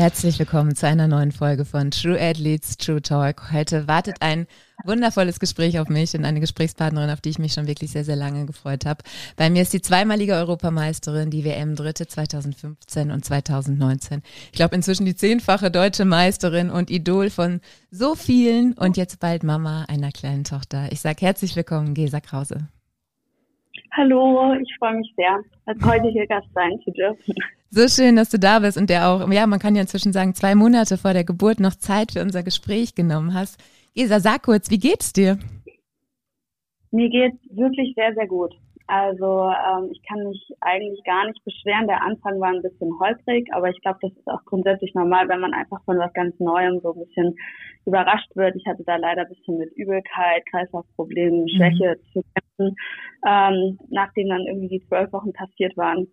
Herzlich willkommen zu einer neuen Folge von True Athletes True Talk. Heute wartet ein wundervolles Gespräch auf mich und eine Gesprächspartnerin, auf die ich mich schon wirklich sehr, sehr lange gefreut habe. Bei mir ist die zweimalige Europameisterin, die WM-Dritte 2015 und 2019. Ich glaube inzwischen die zehnfache deutsche Meisterin und Idol von so vielen und jetzt bald Mama einer kleinen Tochter. Ich sage herzlich willkommen, Gesa Krause. Hallo, ich freue mich sehr, als heutige Gast sein zu dürfen. So schön, dass du da bist und der auch, ja, man kann ja inzwischen sagen, zwei Monate vor der Geburt noch Zeit für unser Gespräch genommen hast. Gesa, sag kurz, wie geht's dir? Mir geht's wirklich sehr, sehr gut. Also ähm, ich kann mich eigentlich gar nicht beschweren. Der Anfang war ein bisschen holprig, aber ich glaube, das ist auch grundsätzlich normal, wenn man einfach von was ganz Neuem so ein bisschen überrascht wird. Ich hatte da leider ein bisschen mit Übelkeit, Kreislaufproblemen. Schwäche mhm. zu kämpfen. Ähm, nachdem dann irgendwie die zwölf Wochen passiert waren,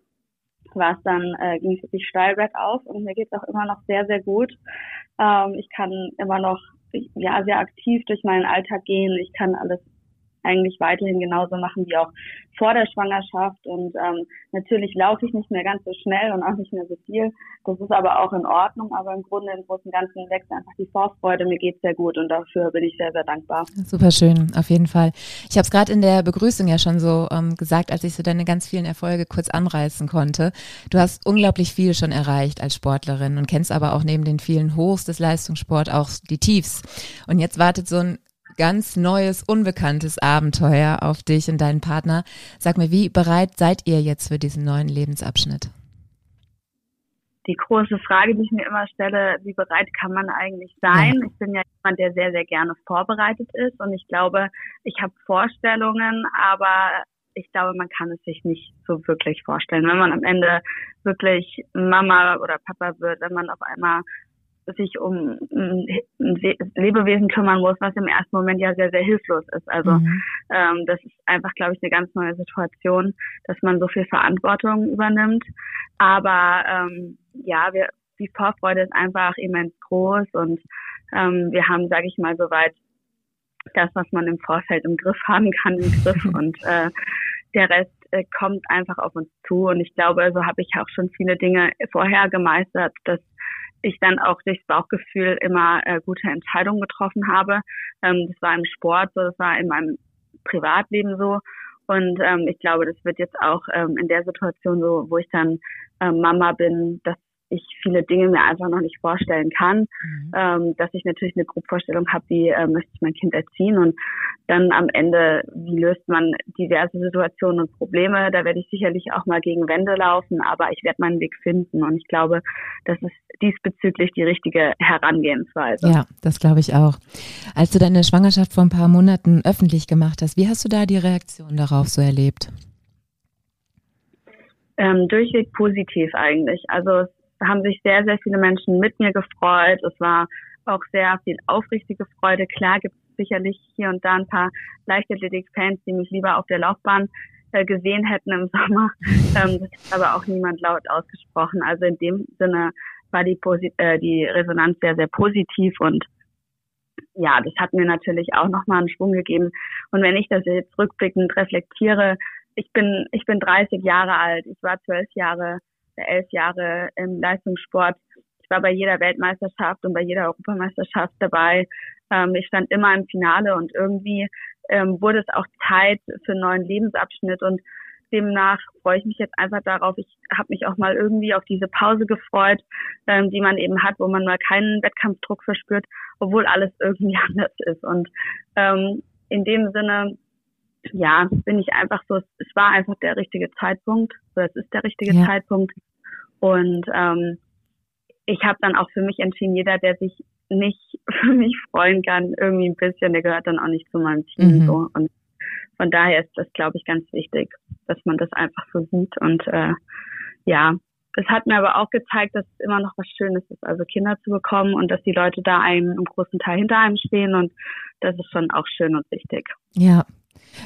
war es dann, äh, ging es wirklich steil bergauf und mir geht es auch immer noch sehr, sehr gut. Ähm, ich kann immer noch ja sehr aktiv durch meinen Alltag gehen. Ich kann alles eigentlich weiterhin genauso machen wie auch vor der Schwangerschaft. Und ähm, natürlich laufe ich nicht mehr ganz so schnell und auch nicht mehr so viel. Das ist aber auch in Ordnung. Aber im Grunde im Großen und Ganzen wächst einfach die Vorfreude. Mir geht's sehr gut und dafür bin ich sehr, sehr dankbar. Super schön, auf jeden Fall. Ich habe es gerade in der Begrüßung ja schon so ähm, gesagt, als ich so deine ganz vielen Erfolge kurz anreißen konnte. Du hast unglaublich viel schon erreicht als Sportlerin und kennst aber auch neben den vielen Hochs des Leistungssports auch die Tiefs. Und jetzt wartet so ein ganz neues, unbekanntes Abenteuer auf dich und deinen Partner. Sag mir, wie bereit seid ihr jetzt für diesen neuen Lebensabschnitt? Die große Frage, die ich mir immer stelle, wie bereit kann man eigentlich sein? Ja. Ich bin ja jemand, der sehr, sehr gerne vorbereitet ist und ich glaube, ich habe Vorstellungen, aber ich glaube, man kann es sich nicht so wirklich vorstellen. Wenn man am Ende wirklich Mama oder Papa wird, wenn man auf einmal sich um ein Lebewesen kümmern muss, was im ersten Moment ja sehr, sehr hilflos ist. Also mhm. ähm, das ist einfach, glaube ich, eine ganz neue Situation, dass man so viel Verantwortung übernimmt. Aber ähm, ja, wir, die Vorfreude ist einfach immens groß und ähm, wir haben, sage ich mal, soweit das, was man im Vorfeld im Griff haben kann, im Griff und äh, der Rest äh, kommt einfach auf uns zu. Und ich glaube, so habe ich auch schon viele Dinge vorher gemeistert, dass ich dann auch durchs Bauchgefühl immer äh, gute Entscheidungen getroffen habe. Ähm, das war im Sport so, das war in meinem Privatleben so. Und ähm, ich glaube, das wird jetzt auch ähm, in der Situation so, wo ich dann ähm, Mama bin, dass ich viele Dinge mir einfach noch nicht vorstellen kann, mhm. ähm, dass ich natürlich eine Grobvorstellung habe, wie äh, möchte ich mein Kind erziehen und dann am Ende, wie löst man diverse Situationen und Probleme. Da werde ich sicherlich auch mal gegen Wände laufen, aber ich werde meinen Weg finden und ich glaube, das ist diesbezüglich die richtige Herangehensweise. Ja, das glaube ich auch. Als du deine Schwangerschaft vor ein paar Monaten öffentlich gemacht hast, wie hast du da die Reaktion darauf so erlebt? Ähm, durchweg positiv eigentlich. Also es haben sich sehr, sehr viele Menschen mit mir gefreut. Es war auch sehr viel aufrichtige Freude. Klar gibt es sicherlich hier und da ein paar Leichtathletik-Fans, die mich lieber auf der Laufbahn äh, gesehen hätten im Sommer. Ähm, das hat aber auch niemand laut ausgesprochen. Also in dem Sinne war die, Posi äh, die Resonanz sehr, sehr positiv und ja, das hat mir natürlich auch nochmal einen Schwung gegeben. Und wenn ich das jetzt rückblickend reflektiere, ich bin, ich bin 30 Jahre alt, ich war zwölf Jahre elf Jahre im Leistungssport. Ich war bei jeder Weltmeisterschaft und bei jeder Europameisterschaft dabei. Ähm, ich stand immer im Finale und irgendwie ähm, wurde es auch Zeit für einen neuen Lebensabschnitt und demnach freue ich mich jetzt einfach darauf. Ich habe mich auch mal irgendwie auf diese Pause gefreut, ähm, die man eben hat, wo man mal keinen Wettkampfdruck verspürt, obwohl alles irgendwie anders ist. Und ähm, in dem Sinne ja, bin ich einfach so, es war einfach der richtige Zeitpunkt, oder es ist der richtige ja. Zeitpunkt. Und ähm, ich habe dann auch für mich entschieden, jeder, der sich nicht für mich freuen kann, irgendwie ein bisschen, der gehört dann auch nicht zu meinem Team. Mhm. So. Und von daher ist das, glaube ich, ganz wichtig, dass man das einfach so sieht. Und äh, ja, es hat mir aber auch gezeigt, dass es immer noch was Schönes ist, also Kinder zu bekommen und dass die Leute da einem im großen Teil hinter einem stehen und das ist schon auch schön und wichtig. Ja,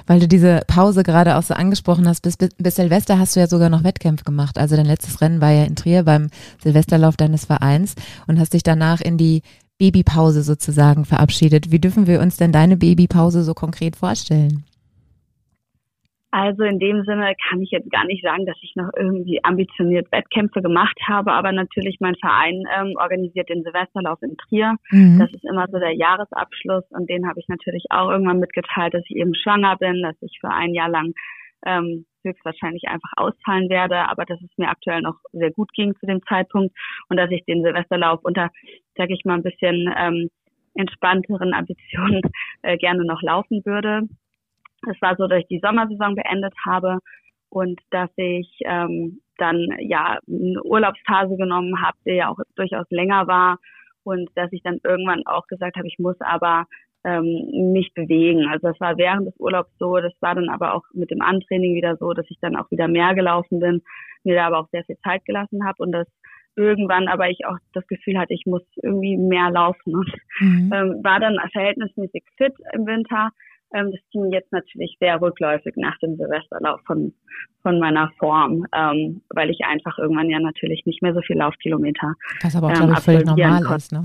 Weil du diese Pause gerade auch so angesprochen hast, bis, bis Silvester hast du ja sogar noch Wettkämpfe gemacht. Also dein letztes Rennen war ja in Trier beim Silvesterlauf deines Vereins und hast dich danach in die Babypause sozusagen verabschiedet. Wie dürfen wir uns denn deine Babypause so konkret vorstellen? Also in dem Sinne kann ich jetzt gar nicht sagen, dass ich noch irgendwie ambitioniert Wettkämpfe gemacht habe, aber natürlich mein Verein ähm, organisiert den Silvesterlauf in Trier. Mhm. Das ist immer so der Jahresabschluss und den habe ich natürlich auch irgendwann mitgeteilt, dass ich eben schwanger bin, dass ich für ein Jahr lang ähm, höchstwahrscheinlich einfach ausfallen werde, aber dass es mir aktuell noch sehr gut ging zu dem Zeitpunkt und dass ich den Silvesterlauf unter, sage ich mal, ein bisschen ähm, entspannteren Ambitionen äh, gerne noch laufen würde. Es war so, dass ich die Sommersaison beendet habe und dass ich ähm, dann ja eine Urlaubsphase genommen habe, die ja auch durchaus länger war und dass ich dann irgendwann auch gesagt habe, ich muss aber ähm, mich bewegen. Also das war während des Urlaubs so, das war dann aber auch mit dem Antraining wieder so, dass ich dann auch wieder mehr gelaufen bin, mir da aber auch sehr viel Zeit gelassen habe und das irgendwann aber ich auch das Gefühl hatte, ich muss irgendwie mehr laufen und mhm. ähm, war dann verhältnismäßig fit im Winter, ähm, das ging jetzt natürlich sehr rückläufig nach dem Silvesterlauf von, von meiner Form, ähm, weil ich einfach irgendwann ja natürlich nicht mehr so viel Laufkilometer. Was aber auch, ähm, völlig normal konnte. ist, ne?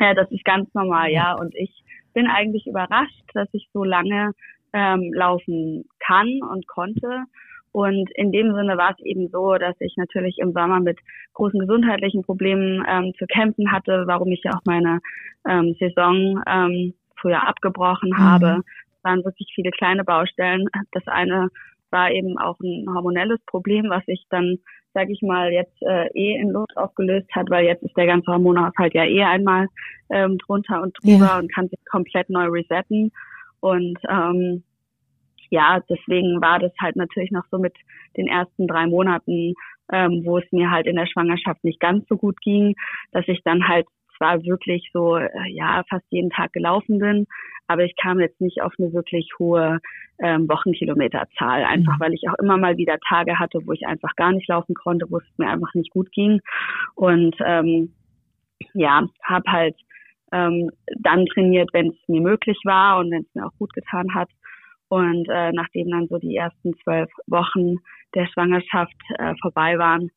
Ja, das ist ganz normal, ja. Und ich bin eigentlich überrascht, dass ich so lange ähm, laufen kann und konnte. Und in dem Sinne war es eben so, dass ich natürlich im Sommer mit großen gesundheitlichen Problemen ähm, zu kämpfen hatte, warum ich ja auch meine ähm, Saison ähm, früher abgebrochen mhm. habe. Es waren wirklich viele kleine Baustellen. Das eine war eben auch ein hormonelles Problem, was sich dann, sage ich mal, jetzt äh, eh in Luft aufgelöst hat, weil jetzt ist der ganze Hormonhaushalt ja eh einmal ähm, drunter und drüber ja. und kann sich komplett neu resetten. Und ähm, ja, deswegen war das halt natürlich noch so mit den ersten drei Monaten, ähm, wo es mir halt in der Schwangerschaft nicht ganz so gut ging, dass ich dann halt zwar wirklich so, äh, ja, fast jeden Tag gelaufen bin, aber ich kam jetzt nicht auf eine wirklich hohe ähm, Wochenkilometerzahl, einfach mhm. weil ich auch immer mal wieder Tage hatte, wo ich einfach gar nicht laufen konnte, wo es mir einfach nicht gut ging. Und ähm, ja, habe halt ähm, dann trainiert, wenn es mir möglich war und wenn es mir auch gut getan hat. Und äh, nachdem dann so die ersten zwölf Wochen der Schwangerschaft äh, vorbei waren,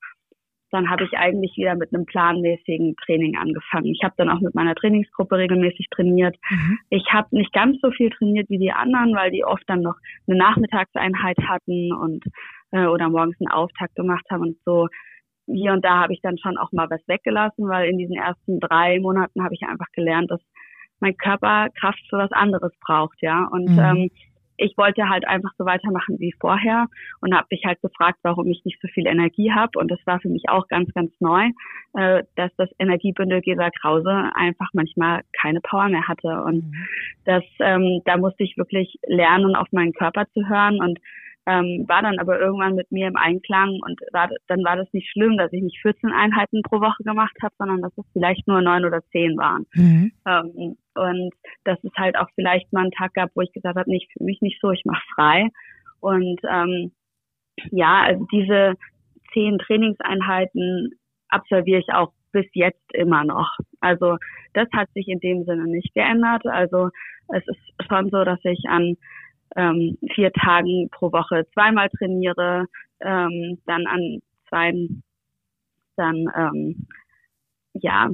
dann habe ich eigentlich wieder mit einem planmäßigen Training angefangen. Ich habe dann auch mit meiner Trainingsgruppe regelmäßig trainiert. Mhm. Ich habe nicht ganz so viel trainiert wie die anderen, weil die oft dann noch eine Nachmittagseinheit hatten und äh, oder morgens einen Auftakt gemacht haben und so. Hier und da habe ich dann schon auch mal was weggelassen, weil in diesen ersten drei Monaten habe ich einfach gelernt, dass mein Körper Kraft für was anderes braucht, ja. Und mhm. ähm, ich wollte halt einfach so weitermachen wie vorher und habe mich halt gefragt, warum ich nicht so viel Energie habe. Und das war für mich auch ganz, ganz neu, äh, dass das Energiebündel Gesa Krause einfach manchmal keine Power mehr hatte. Und mhm. das, ähm, da musste ich wirklich lernen, auf meinen Körper zu hören und ähm, war dann aber irgendwann mit mir im Einklang und war, dann war das nicht schlimm, dass ich nicht 14 Einheiten pro Woche gemacht habe, sondern dass es vielleicht nur neun oder zehn waren. Mhm. Ähm, und dass es halt auch vielleicht mal einen Tag gab, wo ich gesagt habe, nicht für mich nicht so, ich mache frei. Und ähm, ja, also diese zehn Trainingseinheiten absolviere ich auch bis jetzt immer noch. Also das hat sich in dem Sinne nicht geändert. Also es ist schon so, dass ich an ähm, vier Tagen pro Woche zweimal trainiere, ähm, dann an zwei, dann ähm, ja,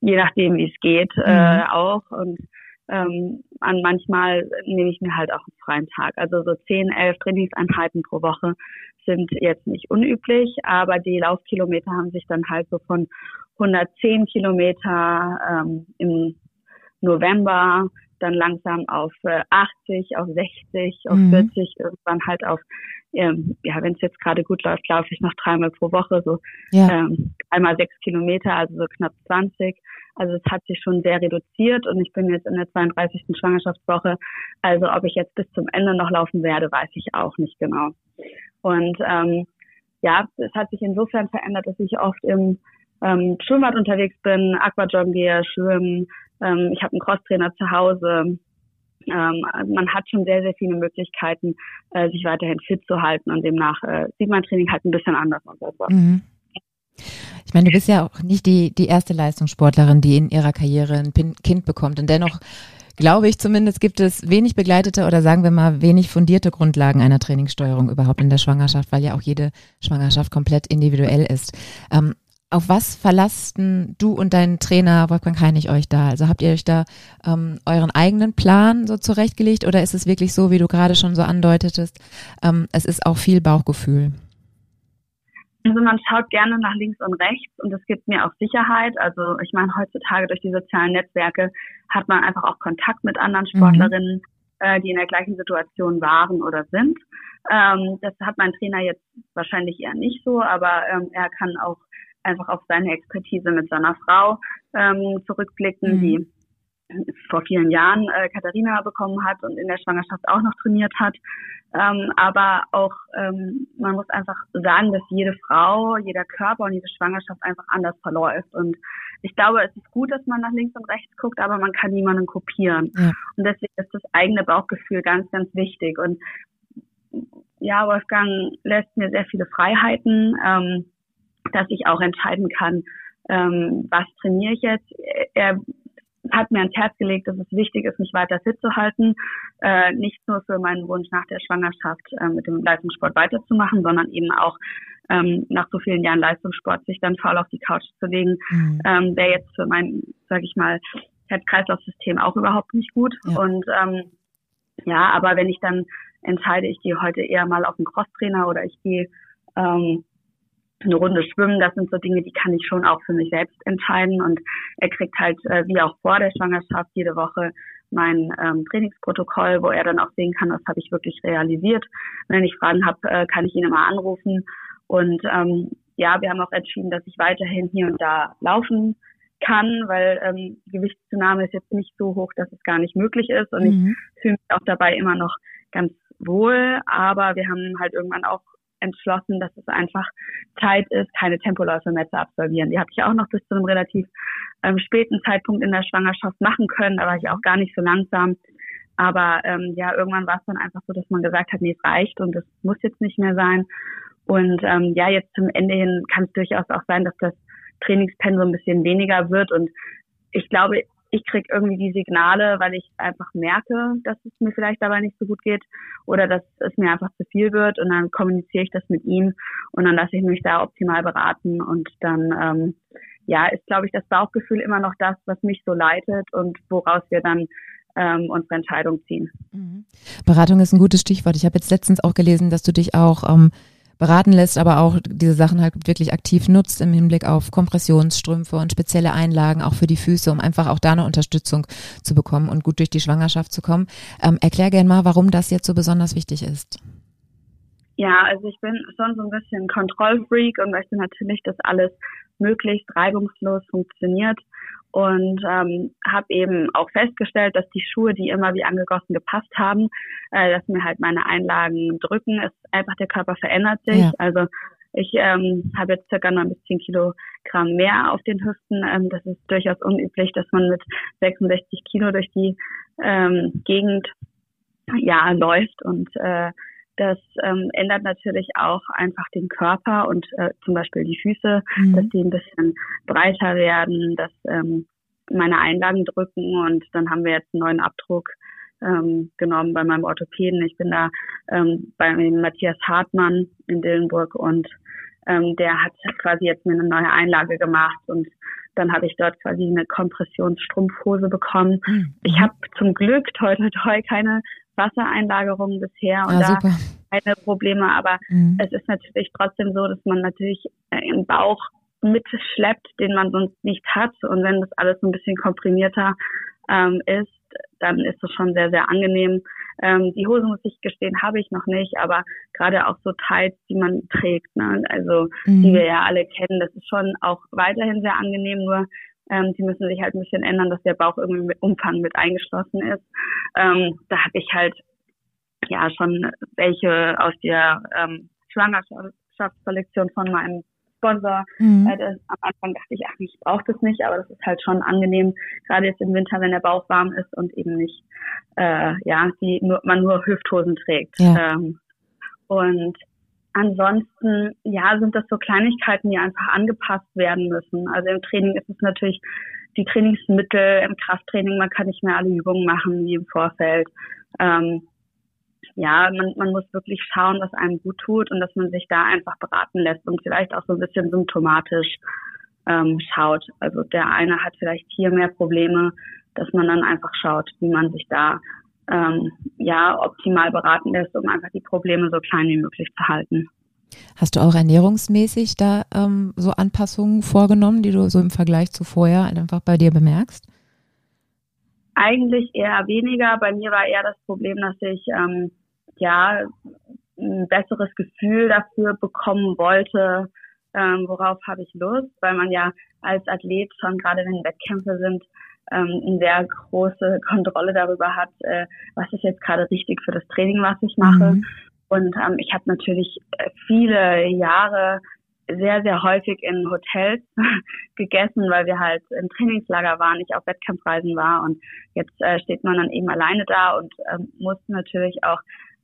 je nachdem wie es geht, äh, mhm. auch und ähm, an manchmal nehme ich mir halt auch einen freien Tag. Also so zehn, elf Trainingseinheiten pro Woche sind jetzt nicht unüblich, aber die Laufkilometer haben sich dann halt so von 110 Kilometer ähm, im November dann langsam auf äh, 80, auf 60, auf mhm. 40, irgendwann halt auf, ähm, ja, wenn es jetzt gerade gut läuft, laufe ich noch dreimal pro Woche, so ja. ähm, einmal sechs Kilometer, also so knapp 20. Also es hat sich schon sehr reduziert und ich bin jetzt in der 32. Schwangerschaftswoche. Also ob ich jetzt bis zum Ende noch laufen werde, weiß ich auch nicht genau. Und ähm, ja, es hat sich insofern verändert, dass ich oft im ähm, Schwimmbad unterwegs bin, Aquajoggen gehe, schwimmen, ähm, ich habe einen Crosstrainer zu Hause. Ähm, also man hat schon sehr, sehr viele Möglichkeiten, äh, sich weiterhin fit zu halten und demnach äh, sieht mein Training halt ein bisschen anders aus. Mhm. Ich meine, du bist ja auch nicht die, die erste Leistungssportlerin, die in ihrer Karriere ein Kind bekommt. Und dennoch glaube ich zumindest, gibt es wenig begleitete oder sagen wir mal wenig fundierte Grundlagen einer Trainingssteuerung überhaupt in der Schwangerschaft, weil ja auch jede Schwangerschaft komplett individuell ist. Ähm, auf was verlasten du und dein Trainer Wolfgang Heinig euch da? Also habt ihr euch da ähm, euren eigenen Plan so zurechtgelegt oder ist es wirklich so, wie du gerade schon so andeutetest, ähm, es ist auch viel Bauchgefühl? Also man schaut gerne nach links und rechts und es gibt mir auch Sicherheit. Also ich meine, heutzutage durch die sozialen Netzwerke hat man einfach auch Kontakt mit anderen mhm. Sportlerinnen, mhm. äh, die in der gleichen Situation waren oder sind. Ähm, das hat mein Trainer jetzt wahrscheinlich eher nicht so, aber ähm, er kann auch einfach auf seine Expertise mit seiner Frau ähm, zurückblicken, mhm. die vor vielen Jahren äh, Katharina bekommen hat und in der Schwangerschaft auch noch trainiert hat. Ähm, aber auch ähm, man muss einfach sagen, dass jede Frau, jeder Körper und jede Schwangerschaft einfach anders verläuft. Und ich glaube, es ist gut, dass man nach links und rechts guckt, aber man kann niemanden kopieren. Ja. Und deswegen ist das eigene Bauchgefühl ganz, ganz wichtig. Und ja, Wolfgang lässt mir sehr viele Freiheiten. Ähm, dass ich auch entscheiden kann, ähm, was trainiere ich jetzt. Er hat mir ans Herz gelegt, dass es wichtig ist, mich weiter fit zu halten, äh, nicht nur für meinen Wunsch nach der Schwangerschaft äh, mit dem Leistungssport weiterzumachen, sondern eben auch ähm, nach so vielen Jahren Leistungssport sich dann faul auf die Couch zu legen, mhm. ähm, wäre jetzt für mein, sage ich mal, Herz-Kreislauf-System auch überhaupt nicht gut. Ja. Und ähm, ja, aber wenn ich dann entscheide, ich gehe heute eher mal auf einen Crosstrainer oder ich gehe ähm, eine Runde schwimmen, das sind so Dinge, die kann ich schon auch für mich selbst entscheiden. Und er kriegt halt, äh, wie auch vor der Schwangerschaft, jede Woche mein ähm, Trainingsprotokoll, wo er dann auch sehen kann, was habe ich wirklich realisiert. Wenn ich Fragen habe, äh, kann ich ihn immer anrufen. Und ähm, ja, wir haben auch entschieden, dass ich weiterhin hier und da laufen kann, weil ähm, die Gewichtszunahme ist jetzt nicht so hoch, dass es gar nicht möglich ist. Und mhm. ich fühle mich auch dabei immer noch ganz wohl. Aber wir haben halt irgendwann auch entschlossen, dass es einfach Zeit ist, keine Tempoläufe mehr zu absolvieren. Die habe ich auch noch bis zu einem relativ ähm, späten Zeitpunkt in der Schwangerschaft machen können. Da war ich auch gar nicht so langsam. Aber ähm, ja, irgendwann war es dann einfach so, dass man gesagt hat, nee, es reicht und es muss jetzt nicht mehr sein. Und ähm, ja, jetzt zum Ende hin kann es durchaus auch sein, dass das Trainingspensum ein bisschen weniger wird. Und ich glaube, ich kriege irgendwie die Signale, weil ich einfach merke, dass es mir vielleicht dabei nicht so gut geht oder dass es mir einfach zu viel wird und dann kommuniziere ich das mit ihm und dann lasse ich mich da optimal beraten und dann ähm, ja ist glaube ich das Bauchgefühl immer noch das, was mich so leitet und woraus wir dann ähm, unsere Entscheidung ziehen. Mhm. Beratung ist ein gutes Stichwort. Ich habe jetzt letztens auch gelesen, dass du dich auch ähm, beraten lässt, aber auch diese Sachen halt wirklich aktiv nutzt im Hinblick auf Kompressionsstrümpfe und spezielle Einlagen auch für die Füße, um einfach auch da eine Unterstützung zu bekommen und gut durch die Schwangerschaft zu kommen. Ähm, erklär gerne mal, warum das jetzt so besonders wichtig ist. Ja, also ich bin schon so ein bisschen Kontrollfreak und möchte natürlich, dass alles möglichst reibungslos funktioniert und ähm, habe eben auch festgestellt, dass die Schuhe, die immer wie angegossen gepasst haben, äh, dass mir halt meine Einlagen drücken. Es einfach der Körper verändert sich. Ja. Also ich ähm, habe jetzt circa noch ein bisschen Kilogramm mehr auf den Hüften. Ähm, das ist durchaus unüblich, dass man mit 66 Kilo durch die ähm, Gegend ja läuft und äh, das ähm, ändert natürlich auch einfach den Körper und äh, zum Beispiel die Füße, mhm. dass die ein bisschen breiter werden, dass ähm, meine Einlagen drücken und dann haben wir jetzt einen neuen Abdruck ähm, genommen bei meinem Orthopäden. Ich bin da ähm, bei Matthias Hartmann in Dillenburg und ähm, der hat quasi jetzt mir eine neue Einlage gemacht und dann habe ich dort quasi eine Kompressionsstrumpfhose bekommen. Mhm. Ich habe zum Glück toi toi toi keine Wassereinlagerung bisher und ja, da keine Probleme, aber mhm. es ist natürlich trotzdem so, dass man natürlich äh, im Bauch mitschleppt, den man sonst nicht hat. Und wenn das alles ein bisschen komprimierter ähm, ist, dann ist das schon sehr, sehr angenehm. Ähm, die Hose, muss ich gestehen, habe ich noch nicht, aber gerade auch so Tights, die man trägt, ne? also mhm. die wir ja alle kennen, das ist schon auch weiterhin sehr angenehm, nur ähm, die müssen sich halt ein bisschen ändern, dass der Bauch irgendwie mit Umfang mit eingeschlossen ist. Ähm, da habe ich halt ja schon welche aus der ähm, Schwangerschaftskollektion von meinem Sponsor. Mhm. Äh, das, am Anfang dachte ich, ach, ich brauche das nicht, aber das ist halt schon angenehm, gerade jetzt im Winter, wenn der Bauch warm ist und eben nicht, äh, ja, die nur, man nur Hüfthosen trägt. Ja. Ähm, und ansonsten, ja, sind das so Kleinigkeiten, die einfach angepasst werden müssen. Also im Training ist es natürlich die Trainingsmittel im Krafttraining, man kann nicht mehr alle Übungen machen wie im Vorfeld. Ähm, ja, man, man muss wirklich schauen, was einem gut tut und dass man sich da einfach beraten lässt und vielleicht auch so ein bisschen symptomatisch ähm, schaut. Also der eine hat vielleicht hier mehr Probleme, dass man dann einfach schaut, wie man sich da ähm, ja optimal beraten lässt, um einfach die Probleme so klein wie möglich zu halten. Hast du auch ernährungsmäßig da ähm, so Anpassungen vorgenommen, die du so im Vergleich zu vorher einfach bei dir bemerkst? Eigentlich eher weniger. Bei mir war eher das Problem, dass ich ähm, ja ein besseres Gefühl dafür bekommen wollte, ähm, worauf habe ich Lust, weil man ja als Athlet schon gerade wenn Wettkämpfe sind, ähm, eine sehr große Kontrolle darüber hat, äh, was ist jetzt gerade richtig für das Training, was ich mache. Mhm. Und ähm, ich habe natürlich äh, viele Jahre sehr, sehr häufig in Hotels gegessen, weil wir halt im Trainingslager waren, ich auf Wettkampfreisen war und jetzt äh, steht man dann eben alleine da und ähm, muss natürlich auch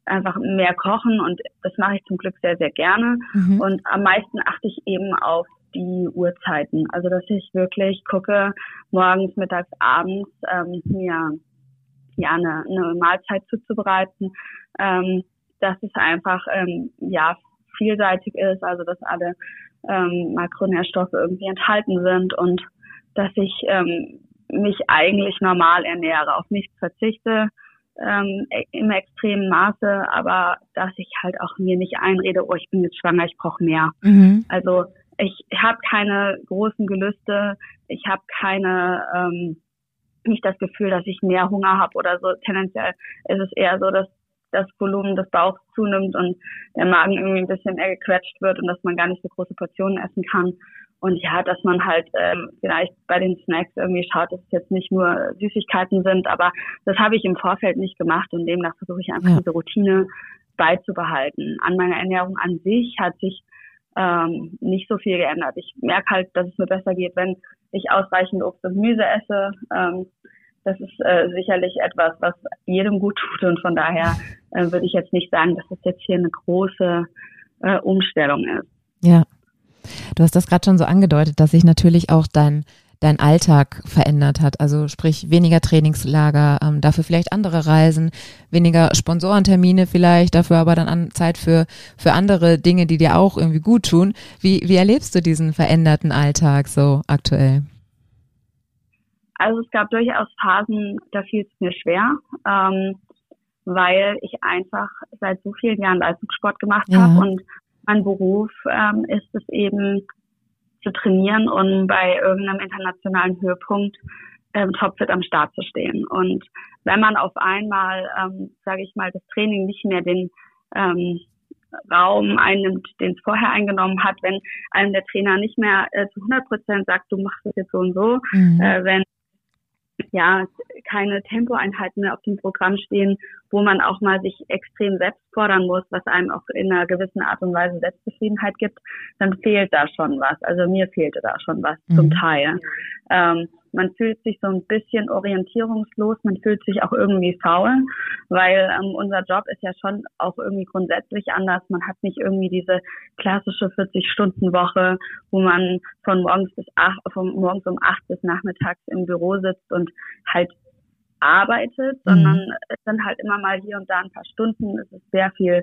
einfach mehr kochen und das mache ich zum Glück sehr, sehr gerne. Mhm. Und am meisten achte ich eben auf die Uhrzeiten. Also dass ich wirklich gucke, morgens, mittags, abends ähm, mir ja eine, eine Mahlzeit zuzubereiten, ähm, dass es einfach ähm, ja vielseitig ist, also dass alle ähm, Makronährstoffe irgendwie enthalten sind und dass ich ähm, mich eigentlich normal ernähre, auf nichts verzichte ähm, im extremen Maße, aber dass ich halt auch mir nicht einrede, oh, ich bin jetzt schwanger, ich brauche mehr. Mhm. Also ich habe keine großen Gelüste, ich habe keine ähm, nicht das Gefühl, dass ich mehr Hunger habe oder so. Tendenziell ist es eher so, dass das Volumen des Bauchs zunimmt und der Magen irgendwie ein bisschen mehr gequetscht wird und dass man gar nicht so große Portionen essen kann. Und ja, dass man halt ähm, vielleicht bei den Snacks irgendwie schaut, dass es jetzt nicht nur Süßigkeiten sind, aber das habe ich im Vorfeld nicht gemacht und demnach versuche ich einfach ja. diese Routine beizubehalten. An meiner Ernährung an sich hat sich ähm, nicht so viel geändert. Ich merke halt, dass es mir besser geht, wenn ich ausreichend Obst und Gemüse esse. Ähm, das ist äh, sicherlich etwas, was jedem gut tut und von daher äh, würde ich jetzt nicht sagen, dass das jetzt hier eine große äh, Umstellung ist. Ja, du hast das gerade schon so angedeutet, dass sich natürlich auch dein dein Alltag verändert hat. Also sprich weniger Trainingslager, ähm, dafür vielleicht andere Reisen, weniger Sponsorentermine vielleicht, dafür aber dann an Zeit für, für andere Dinge, die dir auch irgendwie gut tun. Wie, wie erlebst du diesen veränderten Alltag so aktuell? Also es gab durchaus Phasen, da fiel es mir schwer, ähm, weil ich einfach seit so vielen Jahren Leistungssport gemacht ja. habe und mein Beruf ähm, ist es eben zu trainieren und bei irgendeinem internationalen Höhepunkt ähm, topfit am Start zu stehen. Und wenn man auf einmal, ähm, sage ich mal, das Training nicht mehr den ähm, Raum einnimmt, den es vorher eingenommen hat, wenn einem der Trainer nicht mehr äh, zu 100 Prozent sagt, du machst es jetzt so und so, mhm. äh, wenn ja keine Tempoeinheiten mehr auf dem Programm stehen, wo man auch mal sich extrem selbst fordern muss, was einem auch in einer gewissen Art und Weise Selbstzufriedenheit gibt, dann fehlt da schon was. Also mir fehlte da schon was mhm. zum Teil. Ähm, man fühlt sich so ein bisschen orientierungslos, man fühlt sich auch irgendwie faul, weil ähm, unser Job ist ja schon auch irgendwie grundsätzlich anders. Man hat nicht irgendwie diese klassische 40-Stunden-Woche, wo man von morgens bis acht, von morgens um acht bis nachmittags im Büro sitzt und halt arbeitet, mhm. sondern es sind halt immer mal hier und da ein paar Stunden. Es ist sehr viel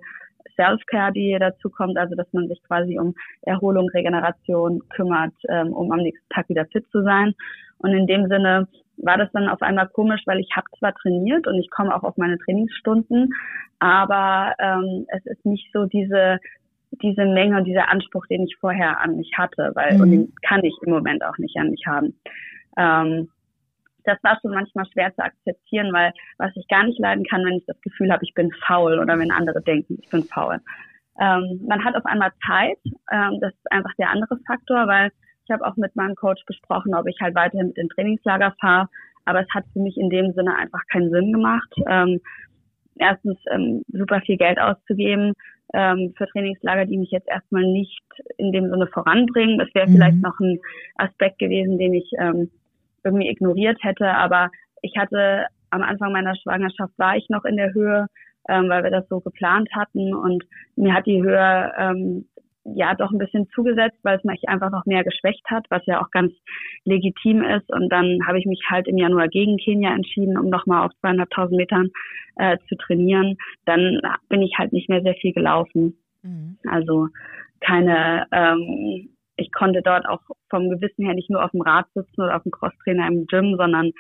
Self-Care, die dazu kommt, also dass man sich quasi um Erholung, Regeneration kümmert, ähm, um am nächsten Tag wieder fit zu sein. Und in dem Sinne war das dann auf einmal komisch, weil ich habe zwar trainiert und ich komme auch auf meine Trainingsstunden, aber ähm, es ist nicht so diese diese Menge und dieser Anspruch, den ich vorher an mich hatte, weil mhm. und den kann ich im Moment auch nicht an mich haben. Ähm, das war schon manchmal schwer zu akzeptieren, weil was ich gar nicht leiden kann, wenn ich das Gefühl habe, ich bin faul oder wenn andere denken, ich bin faul. Ähm, man hat auf einmal Zeit, ähm, das ist einfach der andere Faktor, weil ich habe auch mit meinem Coach besprochen, ob ich halt weiterhin mit dem Trainingslager fahre, aber es hat für mich in dem Sinne einfach keinen Sinn gemacht. Ähm, erstens ähm, super viel Geld auszugeben ähm, für Trainingslager, die mich jetzt erstmal nicht in dem Sinne voranbringen. Das wäre mhm. vielleicht noch ein Aspekt gewesen, den ich ähm, irgendwie ignoriert hätte. Aber ich hatte am Anfang meiner Schwangerschaft war ich noch in der Höhe, ähm, weil wir das so geplant hatten und mir hat die Höhe ähm, ja doch ein bisschen zugesetzt, weil es mich einfach noch mehr geschwächt hat, was ja auch ganz legitim ist. Und dann habe ich mich halt im Januar gegen Kenia entschieden, um nochmal auf zweieinhalbtausend Metern äh, zu trainieren. Dann bin ich halt nicht mehr sehr viel gelaufen. Mhm. Also keine, ähm, ich konnte dort auch vom Gewissen her nicht nur auf dem Rad sitzen oder auf dem Crosstrainer im Gym, sondern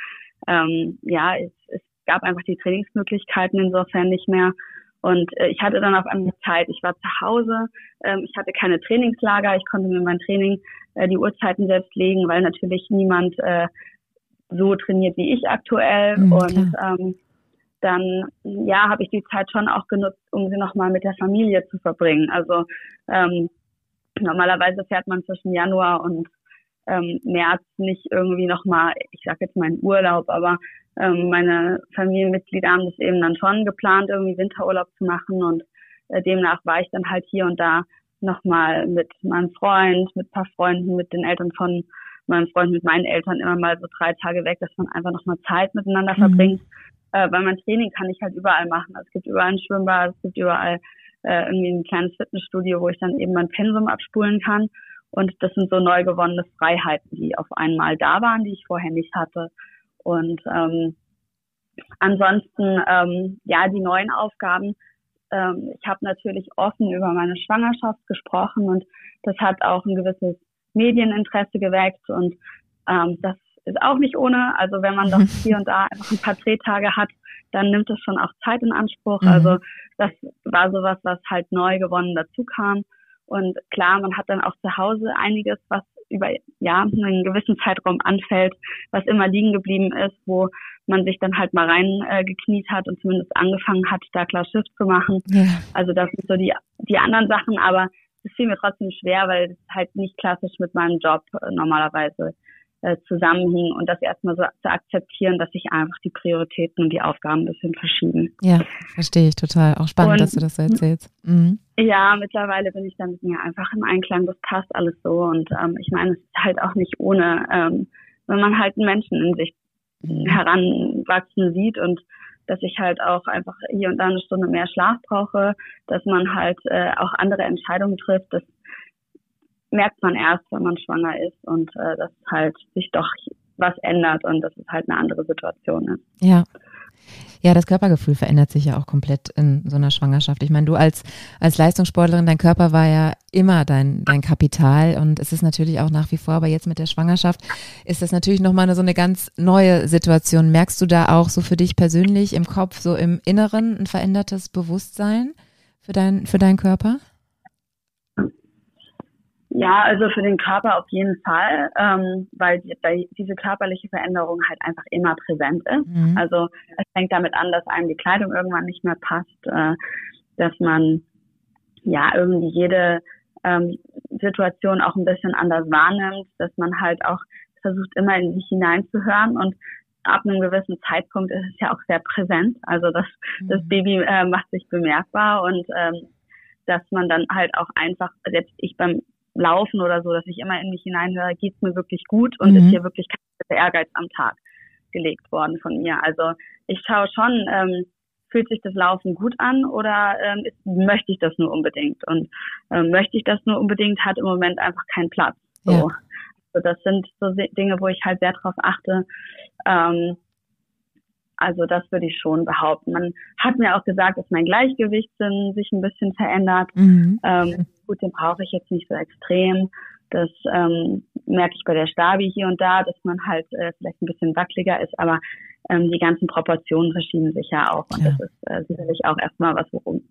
ähm, ja, es, es gab einfach die Trainingsmöglichkeiten insofern nicht mehr. Und äh, ich hatte dann auf einmal Zeit. Ich war zu Hause, ähm, ich hatte keine Trainingslager, ich konnte mir mein Training äh, die Uhrzeiten selbst legen, weil natürlich niemand äh, so trainiert wie ich aktuell. Mhm, und ähm, dann ja, habe ich die Zeit schon auch genutzt, um sie nochmal mit der Familie zu verbringen. Also ähm, normalerweise fährt man zwischen Januar und ähm, März nicht irgendwie nochmal, ich sage jetzt mal in Urlaub, aber ähm, meine Familienmitglieder haben das eben dann schon geplant, irgendwie Winterurlaub zu machen und äh, demnach war ich dann halt hier und da nochmal mit meinem Freund, mit paar Freunden, mit den Eltern von meinem Freund, mit meinen Eltern immer mal so drei Tage weg, dass man einfach nochmal Zeit miteinander mhm. verbringt. Äh, weil mein Training kann ich halt überall machen. Also es gibt überall ein Schwimmbad, es gibt überall äh, irgendwie ein kleines Fitnessstudio, wo ich dann eben mein Pensum abspulen kann. Und das sind so neu gewonnene Freiheiten, die auf einmal da waren, die ich vorher nicht hatte. Und ähm, ansonsten, ähm, ja, die neuen Aufgaben. Ähm, ich habe natürlich offen über meine Schwangerschaft gesprochen und das hat auch ein gewisses Medieninteresse geweckt und ähm, das ist auch nicht ohne. Also wenn man doch hier und da einfach ein paar Drehtage hat, dann nimmt es schon auch Zeit in Anspruch. Mhm. Also das war sowas, was halt neu gewonnen dazu kam. Und klar, man hat dann auch zu Hause einiges, was über ja einen gewissen Zeitraum anfällt, was immer liegen geblieben ist, wo man sich dann halt mal reingekniet äh, hat und zumindest angefangen hat, da klar Schiff zu machen. Ja. Also das sind so die die anderen Sachen, aber es fiel mir trotzdem schwer, weil es halt nicht klassisch mit meinem Job äh, normalerweise äh, und das erstmal so zu akzeptieren, dass sich einfach die Prioritäten und die Aufgaben ein bisschen verschieben. Ja, verstehe ich total. Auch spannend, und, dass du das so erzählst. Mhm. Ja, mittlerweile bin ich dann mit mir einfach im Einklang, das passt alles so und ähm, ich meine, es ist halt auch nicht ohne, ähm, wenn man halt einen Menschen in sich mhm. heranwachsen sieht und dass ich halt auch einfach hier und da eine Stunde mehr Schlaf brauche, dass man halt äh, auch andere Entscheidungen trifft, dass merkt man erst, wenn man schwanger ist und äh, dass halt sich doch was ändert und dass es halt eine andere Situation ist. Ja. Ja, das Körpergefühl verändert sich ja auch komplett in so einer Schwangerschaft. Ich meine, du als, als Leistungssportlerin, dein Körper war ja immer dein, dein Kapital und es ist natürlich auch nach wie vor, aber jetzt mit der Schwangerschaft ist das natürlich nochmal eine, so eine ganz neue Situation. Merkst du da auch so für dich persönlich im Kopf, so im Inneren ein verändertes Bewusstsein für, dein, für deinen Körper? Ja, also für den Körper auf jeden Fall, ähm, weil, die, weil diese körperliche Veränderung halt einfach immer präsent ist. Mhm. Also es fängt damit an, dass einem die Kleidung irgendwann nicht mehr passt, äh, dass man ja irgendwie jede ähm, Situation auch ein bisschen anders wahrnimmt, dass man halt auch versucht immer in sich hineinzuhören und ab einem gewissen Zeitpunkt ist es ja auch sehr präsent. Also das, mhm. das Baby äh, macht sich bemerkbar und ähm, dass man dann halt auch einfach, selbst ich beim Laufen oder so, dass ich immer in mich hineinhöre, geht's mir wirklich gut und mhm. ist hier wirklich kein Ehrgeiz am Tag gelegt worden von mir. Also ich schaue schon, ähm, fühlt sich das Laufen gut an oder ähm, ist, möchte ich das nur unbedingt? Und ähm, möchte ich das nur unbedingt, hat im Moment einfach keinen Platz. So. Ja. Also das sind so Dinge, wo ich halt sehr drauf achte. Ähm, also das würde ich schon behaupten. Man hat mir auch gesagt, dass mein Gleichgewichtssinn sich ein bisschen verändert. Mhm. Ähm, gut, den brauche ich jetzt nicht so extrem. Das ähm, merke ich bei der Stabi hier und da, dass man halt äh, vielleicht ein bisschen wackeliger ist, aber ähm, die ganzen Proportionen verschieben sich ja auch. Und ja. das ist äh, sicherlich auch erstmal was, worum,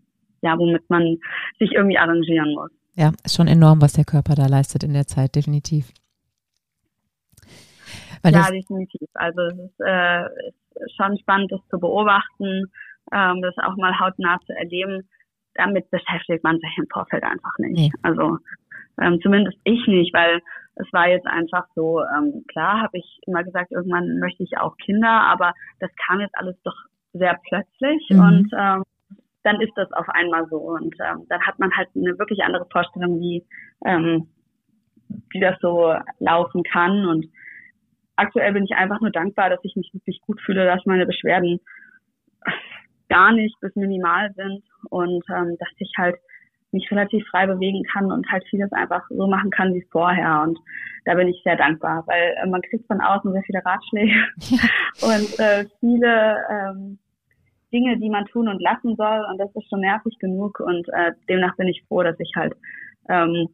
ja, womit man sich irgendwie arrangieren muss. Ja, ist schon enorm, was der Körper da leistet in der Zeit, definitiv. Weil ja, definitiv. Also es ist, äh, ist schon spannend, das zu beobachten, ähm, das auch mal hautnah zu erleben damit beschäftigt man sich im Vorfeld einfach nicht. Nee. Also ähm, zumindest ich nicht, weil es war jetzt einfach so, ähm, klar habe ich immer gesagt, irgendwann möchte ich auch Kinder, aber das kam jetzt alles doch sehr plötzlich mhm. und ähm, dann ist das auf einmal so und ähm, dann hat man halt eine wirklich andere Vorstellung, wie, ähm, wie das so laufen kann und aktuell bin ich einfach nur dankbar, dass ich mich wirklich gut fühle, dass meine Beschwerden gar nicht bis minimal sind und ähm, dass ich halt mich relativ frei bewegen kann und halt vieles einfach so machen kann wie vorher. Und da bin ich sehr dankbar, weil äh, man kriegt von außen sehr viele Ratschläge und äh, viele ähm, Dinge, die man tun und lassen soll. Und das ist schon nervig genug. Und äh, demnach bin ich froh, dass ich halt ähm,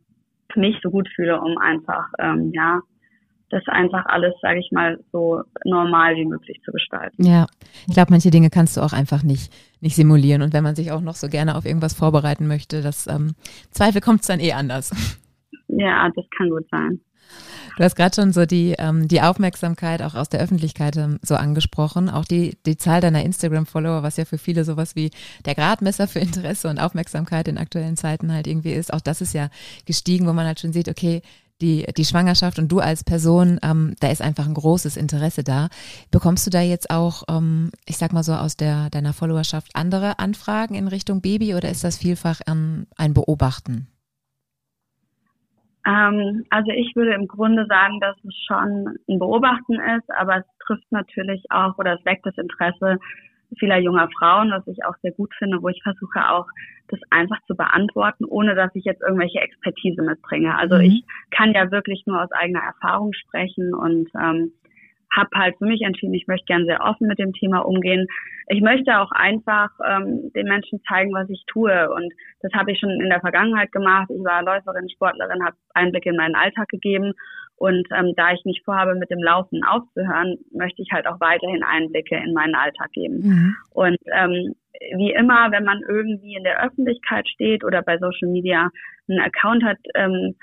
mich so gut fühle, um einfach ähm, ja das einfach alles, sage ich mal, so normal wie möglich zu gestalten. Ja, ich glaube, manche Dinge kannst du auch einfach nicht, nicht simulieren. Und wenn man sich auch noch so gerne auf irgendwas vorbereiten möchte, das ähm, Zweifel kommt es dann eh anders. Ja, das kann gut sein. Du hast gerade schon so die, ähm, die Aufmerksamkeit auch aus der Öffentlichkeit ähm, so angesprochen. Auch die, die Zahl deiner Instagram-Follower, was ja für viele sowas wie der Gradmesser für Interesse und Aufmerksamkeit in aktuellen Zeiten halt irgendwie ist. Auch das ist ja gestiegen, wo man halt schon sieht, okay, die, die Schwangerschaft und du als Person, ähm, da ist einfach ein großes Interesse da. Bekommst du da jetzt auch, ähm, ich sag mal so, aus der, deiner Followerschaft andere Anfragen in Richtung Baby oder ist das vielfach ähm, ein Beobachten? Ähm, also ich würde im Grunde sagen, dass es schon ein Beobachten ist, aber es trifft natürlich auch oder es weckt das Interesse vieler junger Frauen, was ich auch sehr gut finde, wo ich versuche auch das einfach zu beantworten, ohne dass ich jetzt irgendwelche Expertise mitbringe. Also mhm. ich kann ja wirklich nur aus eigener Erfahrung sprechen und ähm, habe halt für mich entschieden, ich möchte gern sehr offen mit dem Thema umgehen. Ich möchte auch einfach ähm, den Menschen zeigen, was ich tue. Und das habe ich schon in der Vergangenheit gemacht. Ich war Läuferin, Sportlerin, habe Einblick in meinen Alltag gegeben. Und ähm, da ich nicht vorhabe, mit dem Laufen aufzuhören, möchte ich halt auch weiterhin Einblicke in meinen Alltag geben. Mhm. Und ähm, wie immer, wenn man irgendwie in der Öffentlichkeit steht oder bei Social Media einen Account hat, ähm,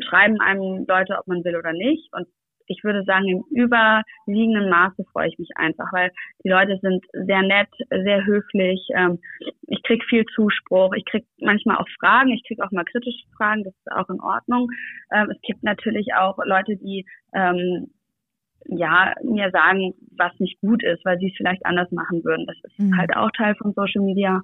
schreiben einem Leute, ob man will oder nicht. Und ich würde sagen, im überwiegenden Maße freue ich mich einfach, weil die Leute sind sehr nett, sehr höflich. Ähm, ich krieg viel Zuspruch, ich krieg manchmal auch Fragen, ich krieg auch mal kritische Fragen, das ist auch in Ordnung. Ähm, es gibt natürlich auch Leute, die ähm, ja mir sagen, was nicht gut ist, weil sie es vielleicht anders machen würden. Das ist mhm. halt auch Teil von Social Media.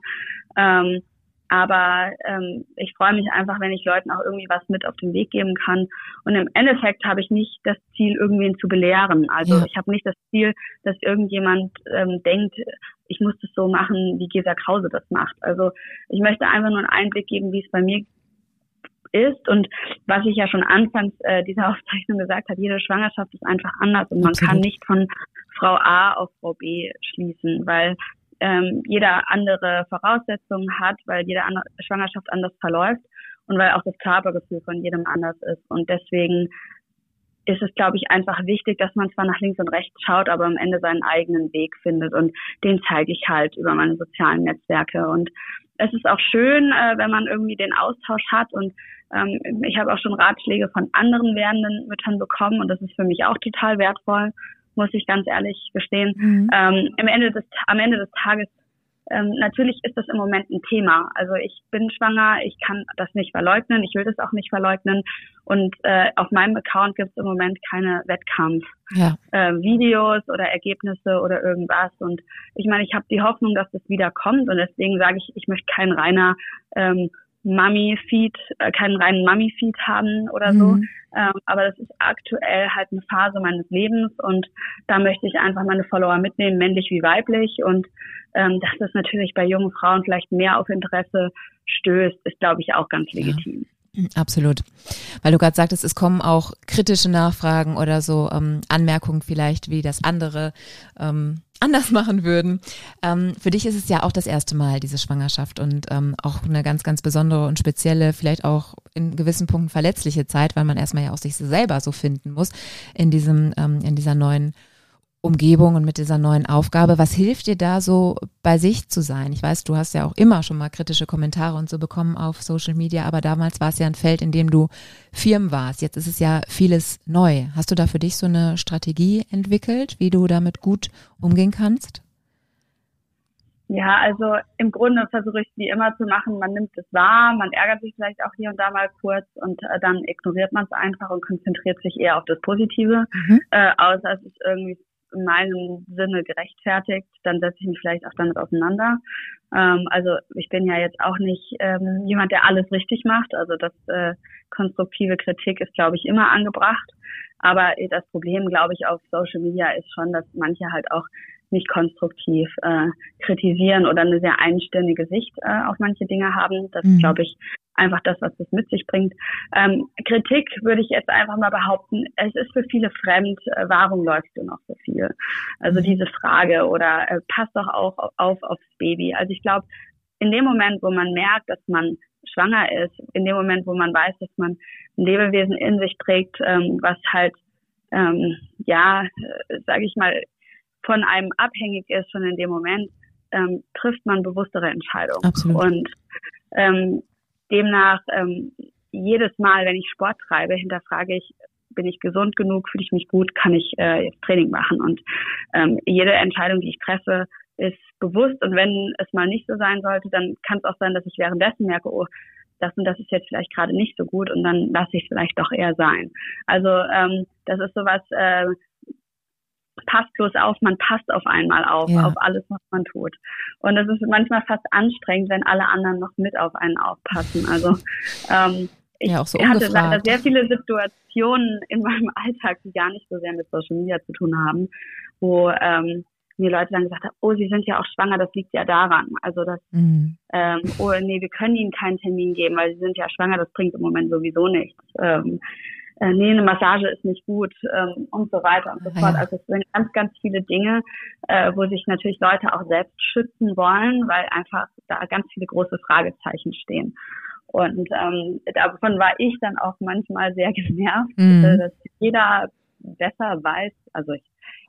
Ähm, aber ähm, ich freue mich einfach, wenn ich Leuten auch irgendwie was mit auf den Weg geben kann. Und im Endeffekt habe ich nicht das Ziel, irgendwen zu belehren. Also ja. ich habe nicht das Ziel, dass irgendjemand ähm, denkt, ich muss das so machen, wie Gesa Krause das macht. Also ich möchte einfach nur einen Einblick geben, wie es bei mir ist und was ich ja schon anfangs äh, dieser Aufzeichnung gesagt habe, jede Schwangerschaft ist einfach anders und man Absolut. kann nicht von Frau A auf Frau B schließen, weil ähm, jeder andere Voraussetzungen hat, weil jede andere Schwangerschaft anders verläuft und weil auch das Körpergefühl von jedem anders ist. Und deswegen ist es, glaube ich, einfach wichtig, dass man zwar nach links und rechts schaut, aber am Ende seinen eigenen Weg findet. Und den zeige ich halt über meine sozialen Netzwerke. Und es ist auch schön, äh, wenn man irgendwie den Austausch hat. Und ähm, ich habe auch schon Ratschläge von anderen werdenden Müttern bekommen. Und das ist für mich auch total wertvoll muss ich ganz ehrlich gestehen. Mhm. Ähm, am, Ende des, am Ende des Tages, ähm, natürlich ist das im Moment ein Thema. Also ich bin schwanger, ich kann das nicht verleugnen, ich will das auch nicht verleugnen. Und äh, auf meinem Account gibt es im Moment keine Wettkampf-Videos ja. äh, oder Ergebnisse oder irgendwas. Und ich meine, ich habe die Hoffnung, dass das wieder kommt. Und deswegen sage ich, ich möchte kein reiner ähm, Mummy-Feed, äh, keinen reinen Mummy-Feed haben oder so. Mhm. Ähm, aber das ist aktuell halt eine Phase meines Lebens und da möchte ich einfach meine Follower mitnehmen, männlich wie weiblich. Und ähm, dass das natürlich bei jungen Frauen vielleicht mehr auf Interesse stößt, ist, glaube ich, auch ganz legitim. Ja. Absolut. Weil du gerade sagtest, es kommen auch kritische Nachfragen oder so ähm, Anmerkungen vielleicht, wie das andere ähm, anders machen würden. Ähm, für dich ist es ja auch das erste Mal, diese Schwangerschaft und ähm, auch eine ganz, ganz besondere und spezielle, vielleicht auch in gewissen Punkten verletzliche Zeit, weil man erstmal ja auch sich selber so finden muss in diesem, ähm, in dieser neuen Umgebung und mit dieser neuen Aufgabe. Was hilft dir da so bei sich zu sein? Ich weiß, du hast ja auch immer schon mal kritische Kommentare und so bekommen auf Social Media, aber damals war es ja ein Feld, in dem du Firmen warst. Jetzt ist es ja vieles neu. Hast du da für dich so eine Strategie entwickelt, wie du damit gut umgehen kannst? Ja, also im Grunde versuche ich wie immer zu machen. Man nimmt es wahr, man ärgert sich vielleicht auch hier und da mal kurz und äh, dann ignoriert man es einfach und konzentriert sich eher auf das Positive, mhm. äh, außer es ist irgendwie in meinem Sinne gerechtfertigt, dann setze ich mich vielleicht auch damit auseinander. Ähm, also ich bin ja jetzt auch nicht ähm, jemand, der alles richtig macht. Also das äh, konstruktive Kritik ist, glaube ich, immer angebracht. Aber das Problem, glaube ich, auf Social Media ist schon, dass manche halt auch nicht konstruktiv äh, kritisieren oder eine sehr einständige Sicht äh, auf manche Dinge haben. Das mhm. glaube ich, einfach das, was das mit sich bringt. Ähm, Kritik würde ich jetzt einfach mal behaupten, es ist für viele fremd, äh, warum läufst du noch so viel? Also mhm. diese Frage oder äh, passt doch auch auf aufs Baby. Also ich glaube, in dem Moment, wo man merkt, dass man schwanger ist, in dem Moment, wo man weiß, dass man ein Lebewesen in sich trägt, ähm, was halt ähm, ja, äh, sage ich mal, von einem abhängig ist, schon in dem Moment, ähm, trifft man bewusstere Entscheidungen. Absolut. Und ähm, demnach ähm, jedes Mal, wenn ich Sport treibe, hinterfrage ich, bin ich gesund genug, fühle ich mich gut, kann ich äh, jetzt Training machen. Und ähm, jede Entscheidung, die ich treffe, ist bewusst. Und wenn es mal nicht so sein sollte, dann kann es auch sein, dass ich währenddessen merke, oh, das und das ist jetzt vielleicht gerade nicht so gut und dann lasse ich es vielleicht doch eher sein. Also ähm, das ist sowas, äh, passt bloß auf, man passt auf einmal auf, ja. auf alles, was man tut. Und es ist manchmal fast anstrengend, wenn alle anderen noch mit auf einen aufpassen. Also ähm, ich ja, so hatte leider sehr viele Situationen in meinem Alltag, die gar nicht so sehr mit Social Media zu tun haben, wo ähm, mir Leute dann gesagt haben, oh, Sie sind ja auch schwanger, das liegt ja daran. Also das, mhm. ähm, oh nee, wir können Ihnen keinen Termin geben, weil Sie sind ja schwanger, das bringt im Moment sowieso nichts. Ähm, äh, nee, eine Massage ist nicht gut ähm, und so weiter und so fort. Also es sind ganz, ganz viele Dinge, äh, wo sich natürlich Leute auch selbst schützen wollen, weil einfach da ganz viele große Fragezeichen stehen. Und ähm, davon war ich dann auch manchmal sehr genervt, mhm. Äh, dass jeder besser weiß, also ich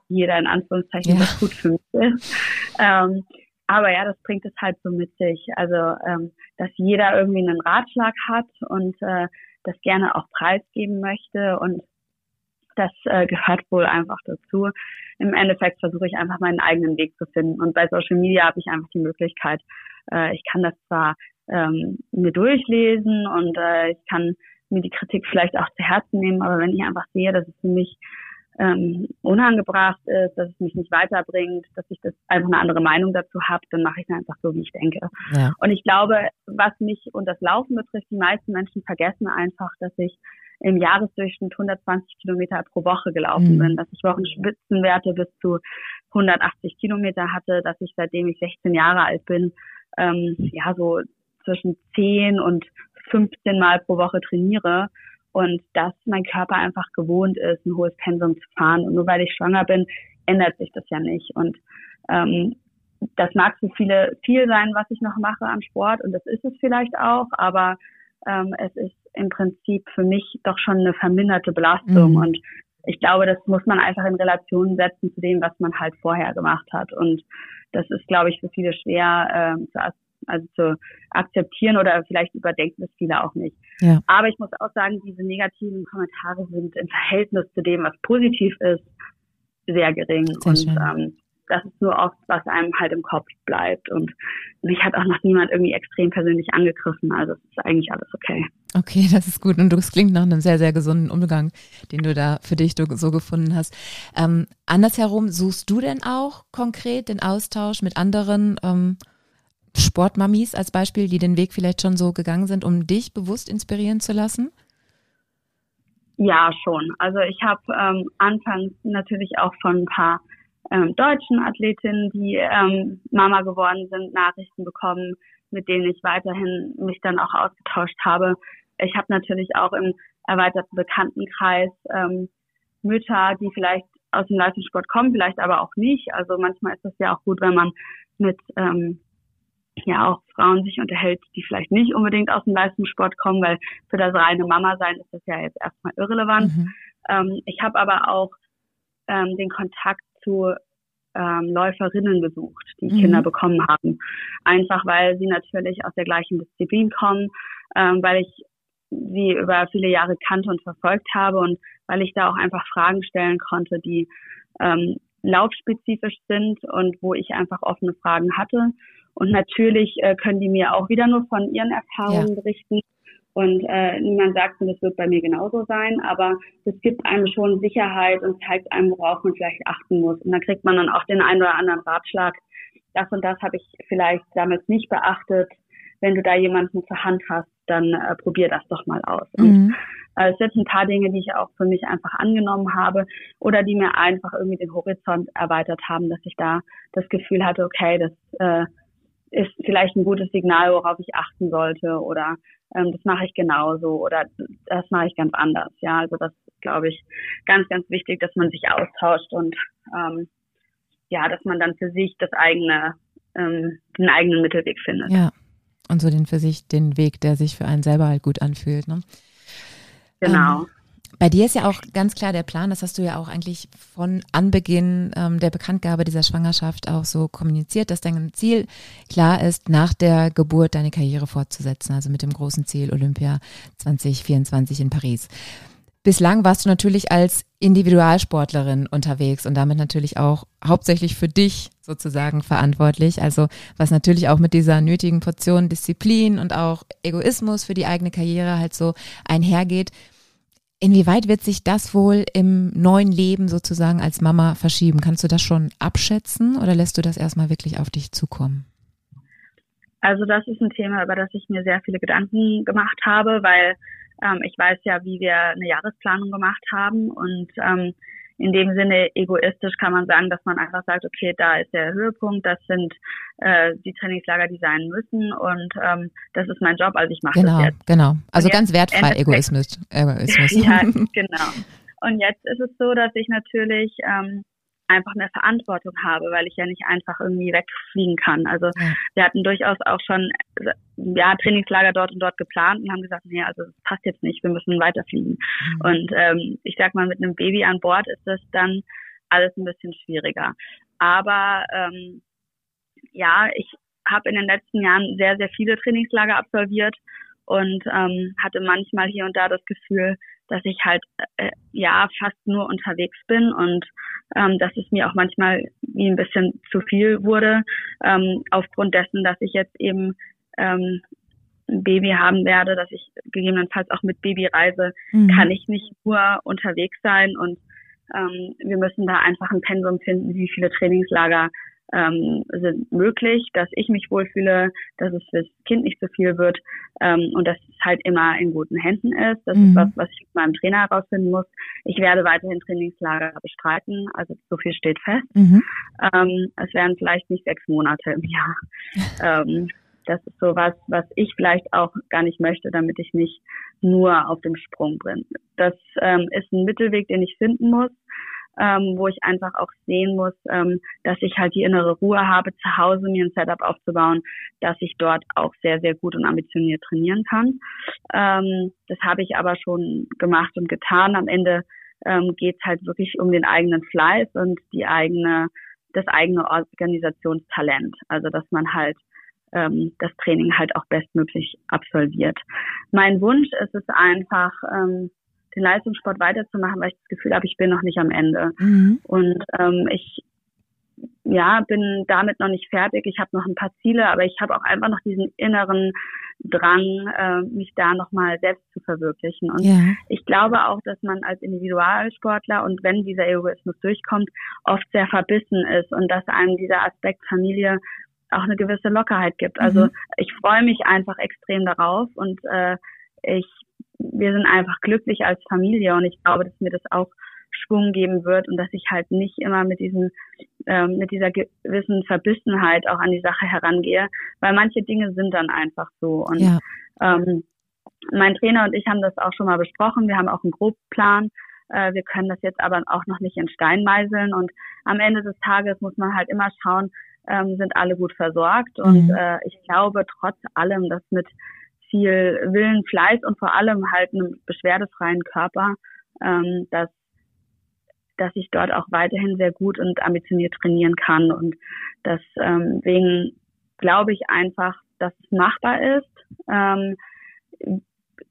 jeder in Anführungszeichen, ja. was gut für mich ist. Ähm, aber ja, das bringt es halt so mit sich. Also, ähm, dass jeder irgendwie einen Ratschlag hat und äh, das gerne auch preisgeben möchte und das äh, gehört wohl einfach dazu. Im Endeffekt versuche ich einfach meinen eigenen Weg zu finden. Und bei Social Media habe ich einfach die Möglichkeit, äh, ich kann das zwar ähm, mir durchlesen und äh, ich kann mir die Kritik vielleicht auch zu Herzen nehmen, aber wenn ich einfach sehe, dass es für mich ähm, unangebracht ist, dass es mich nicht weiterbringt, dass ich das einfach eine andere Meinung dazu habe, dann mache ich es einfach so, wie ich denke. Ja. Und ich glaube, was mich und das Laufen betrifft, die meisten Menschen vergessen einfach, dass ich im Jahresdurchschnitt 120 Kilometer pro Woche gelaufen mhm. bin, dass ich Wochenspitzenwerte bis zu 180 Kilometer hatte, dass ich seitdem ich 16 Jahre alt bin, ähm, ja so zwischen 10 und 15 Mal pro Woche trainiere und dass mein Körper einfach gewohnt ist, ein hohes Pensum zu fahren. Und nur weil ich schwanger bin, ändert sich das ja nicht. Und ähm, das mag für viele viel sein, was ich noch mache am Sport und das ist es vielleicht auch, aber ähm, es ist im Prinzip für mich doch schon eine verminderte Belastung mhm. und ich glaube, das muss man einfach in Relation setzen zu dem, was man halt vorher gemacht hat und das ist, glaube ich, für viele schwer äh, zu also zu akzeptieren oder vielleicht überdenken das viele auch nicht. Ja. Aber ich muss auch sagen, diese negativen Kommentare sind im Verhältnis zu dem, was positiv ist, sehr gering. Sehr und ähm, das ist nur oft, was einem halt im Kopf bleibt. Und mich hat auch noch niemand irgendwie extrem persönlich angegriffen. Also es ist eigentlich alles okay. Okay, das ist gut. Und das klingt nach einem sehr, sehr gesunden Umgang, den du da für dich so gefunden hast. Ähm, andersherum, suchst du denn auch konkret den Austausch mit anderen ähm, Sportmamis als Beispiel, die den Weg vielleicht schon so gegangen sind, um dich bewusst inspirieren zu lassen? Ja, schon. Also ich habe ähm, anfangs natürlich auch von ein paar ähm, deutschen Athletinnen, die ähm, Mama geworden sind, Nachrichten bekommen, mit denen ich weiterhin mich dann auch ausgetauscht habe. Ich habe natürlich auch im erweiterten Bekanntenkreis ähm, Mütter, die vielleicht aus dem Leistungssport kommen, vielleicht aber auch nicht. Also manchmal ist es ja auch gut, wenn man mit ähm, ja auch Frauen sich unterhält, die vielleicht nicht unbedingt aus dem Leistungssport kommen, weil für das reine Mama sein ist das ja jetzt erstmal irrelevant. Mhm. Ähm, ich habe aber auch ähm, den Kontakt zu ähm, Läuferinnen gesucht, die mhm. Kinder bekommen haben. Einfach weil sie natürlich aus der gleichen Disziplin kommen, ähm, weil ich sie über viele Jahre kannte und verfolgt habe und weil ich da auch einfach Fragen stellen konnte, die ähm, laufspezifisch sind und wo ich einfach offene Fragen hatte und natürlich äh, können die mir auch wieder nur von ihren Erfahrungen ja. berichten. Und äh, niemand sagt, und das wird bei mir genauso sein, aber es gibt einem schon Sicherheit und zeigt einem, worauf man vielleicht achten muss. Und dann kriegt man dann auch den einen oder anderen Ratschlag. Das und das habe ich vielleicht damals nicht beachtet. Wenn du da jemanden zur Hand hast, dann äh, probier das doch mal aus. Mhm. Und äh, es sind ein paar Dinge, die ich auch für mich einfach angenommen habe oder die mir einfach irgendwie den Horizont erweitert haben, dass ich da das Gefühl hatte, okay, das äh, ist vielleicht ein gutes Signal, worauf ich achten sollte oder ähm, das mache ich genauso oder das mache ich ganz anders. Ja, also das glaube ich ganz, ganz wichtig, dass man sich austauscht und ähm, ja, dass man dann für sich das eigene, ähm, den eigenen Mittelweg findet. Ja. Und so den für sich den Weg, der sich für einen selber halt gut anfühlt. Ne? Genau. Ähm, bei dir ist ja auch ganz klar der Plan, das hast du ja auch eigentlich von Anbeginn ähm, der Bekanntgabe dieser Schwangerschaft auch so kommuniziert, dass dein Ziel klar ist, nach der Geburt deine Karriere fortzusetzen, also mit dem großen Ziel Olympia 2024 in Paris. Bislang warst du natürlich als Individualsportlerin unterwegs und damit natürlich auch hauptsächlich für dich sozusagen verantwortlich. Also was natürlich auch mit dieser nötigen Portion Disziplin und auch Egoismus für die eigene Karriere halt so einhergeht. Inwieweit wird sich das wohl im neuen Leben sozusagen als Mama verschieben? Kannst du das schon abschätzen oder lässt du das erstmal wirklich auf dich zukommen? Also das ist ein Thema, über das ich mir sehr viele Gedanken gemacht habe, weil ähm, ich weiß ja, wie wir eine Jahresplanung gemacht haben und ähm, in dem Sinne egoistisch kann man sagen, dass man einfach sagt, okay, da ist der Höhepunkt, das sind äh, die Trainingslager, die sein müssen und ähm, das ist mein Job, also ich mache genau, das jetzt. Genau, also und ganz wertfrei Egoismus. Egoismus. ja, genau. Und jetzt ist es so, dass ich natürlich ähm, einfach eine Verantwortung habe, weil ich ja nicht einfach irgendwie wegfliegen kann. Also ja. wir hatten durchaus auch schon ja Trainingslager dort und dort geplant und haben gesagt, nee, also das passt jetzt nicht, wir müssen weiterfliegen. Mhm. Und ähm, ich sag mal, mit einem Baby an Bord ist das dann alles ein bisschen schwieriger. Aber ähm, ja, ich habe in den letzten Jahren sehr, sehr viele Trainingslager absolviert und ähm, hatte manchmal hier und da das Gefühl, dass ich halt äh, ja fast nur unterwegs bin und ähm, dass es mir auch manchmal wie ein bisschen zu viel wurde, ähm, aufgrund dessen, dass ich jetzt eben ähm, ein Baby haben werde, dass ich gegebenenfalls auch mit Baby reise, mhm. kann ich nicht nur unterwegs sein und ähm, wir müssen da einfach ein Pensum finden, wie viele Trainingslager ähm, sind möglich, dass ich mich wohlfühle, dass es fürs Kind nicht zu so viel wird ähm, und dass es halt immer in guten Händen ist. Das mhm. ist was, was ich mit meinem Trainer herausfinden muss. Ich werde weiterhin Trainingslager bestreiten, also so viel steht fest. Mhm. Ähm, es werden vielleicht nicht sechs Monate im Jahr. ähm, das ist so was, was ich vielleicht auch gar nicht möchte, damit ich nicht nur auf dem Sprung bin. Das ähm, ist ein Mittelweg, den ich finden muss ähm, wo ich einfach auch sehen muss, ähm, dass ich halt die innere Ruhe habe, zu Hause mir ein Setup aufzubauen, dass ich dort auch sehr, sehr gut und ambitioniert trainieren kann. Ähm, das habe ich aber schon gemacht und getan. Am Ende ähm, geht es halt wirklich um den eigenen Fleiß und die eigene, das eigene Organisationstalent. Also dass man halt ähm, das Training halt auch bestmöglich absolviert. Mein Wunsch ist es einfach, ähm, den Leistungssport weiterzumachen, weil ich das Gefühl habe, ich bin noch nicht am Ende. Mhm. Und ähm, ich ja, bin damit noch nicht fertig. Ich habe noch ein paar Ziele, aber ich habe auch einfach noch diesen inneren Drang, äh, mich da nochmal selbst zu verwirklichen. Und ja. ich glaube auch, dass man als Individualsportler und wenn dieser Egoismus durchkommt, oft sehr verbissen ist und dass einem dieser Aspekt Familie auch eine gewisse Lockerheit gibt. Also mhm. ich freue mich einfach extrem darauf und äh, ich wir sind einfach glücklich als Familie und ich glaube, dass mir das auch Schwung geben wird und dass ich halt nicht immer mit diesem ähm, mit dieser gewissen Verbissenheit auch an die Sache herangehe, weil manche Dinge sind dann einfach so und ja. ähm, mein Trainer und ich haben das auch schon mal besprochen. Wir haben auch einen Grobplan. Äh, wir können das jetzt aber auch noch nicht in Stein meißeln und am Ende des Tages muss man halt immer schauen, ähm, sind alle gut versorgt und mhm. äh, ich glaube trotz allem, dass mit viel Willen, Fleiß und vor allem halt einem beschwerdefreien Körper, ähm, dass dass ich dort auch weiterhin sehr gut und ambitioniert trainieren kann und deswegen ähm, glaube ich einfach, dass es machbar ist. Ähm,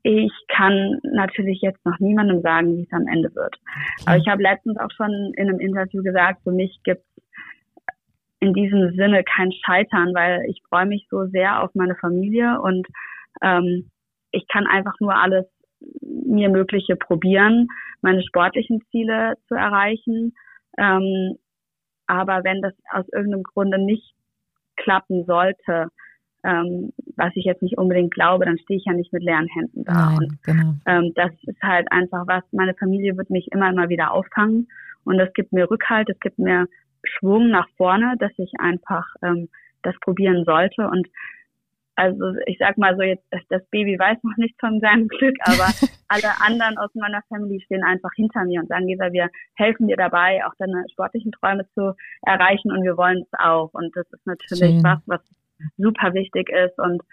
ich kann natürlich jetzt noch niemandem sagen, wie es am Ende wird. Aber ich habe letztens auch schon in einem Interview gesagt, für mich gibt es in diesem Sinne kein Scheitern, weil ich freue mich so sehr auf meine Familie und ähm, ich kann einfach nur alles mir Mögliche probieren, meine sportlichen Ziele zu erreichen. Ähm, aber wenn das aus irgendeinem Grunde nicht klappen sollte, ähm, was ich jetzt nicht unbedingt glaube, dann stehe ich ja nicht mit leeren Händen da. Nein, und, genau. ähm, das ist halt einfach was, meine Familie wird mich immer, immer wieder auffangen und das gibt mir Rückhalt, es gibt mir Schwung nach vorne, dass ich einfach ähm, das probieren sollte. Und also ich sag mal so jetzt, das Baby weiß noch nichts von seinem Glück, aber alle anderen aus meiner Family stehen einfach hinter mir und sagen, Lisa, wir helfen dir dabei, auch deine sportlichen Träume zu erreichen und wir wollen es auch. Und das ist natürlich Schön. was, was super wichtig ist und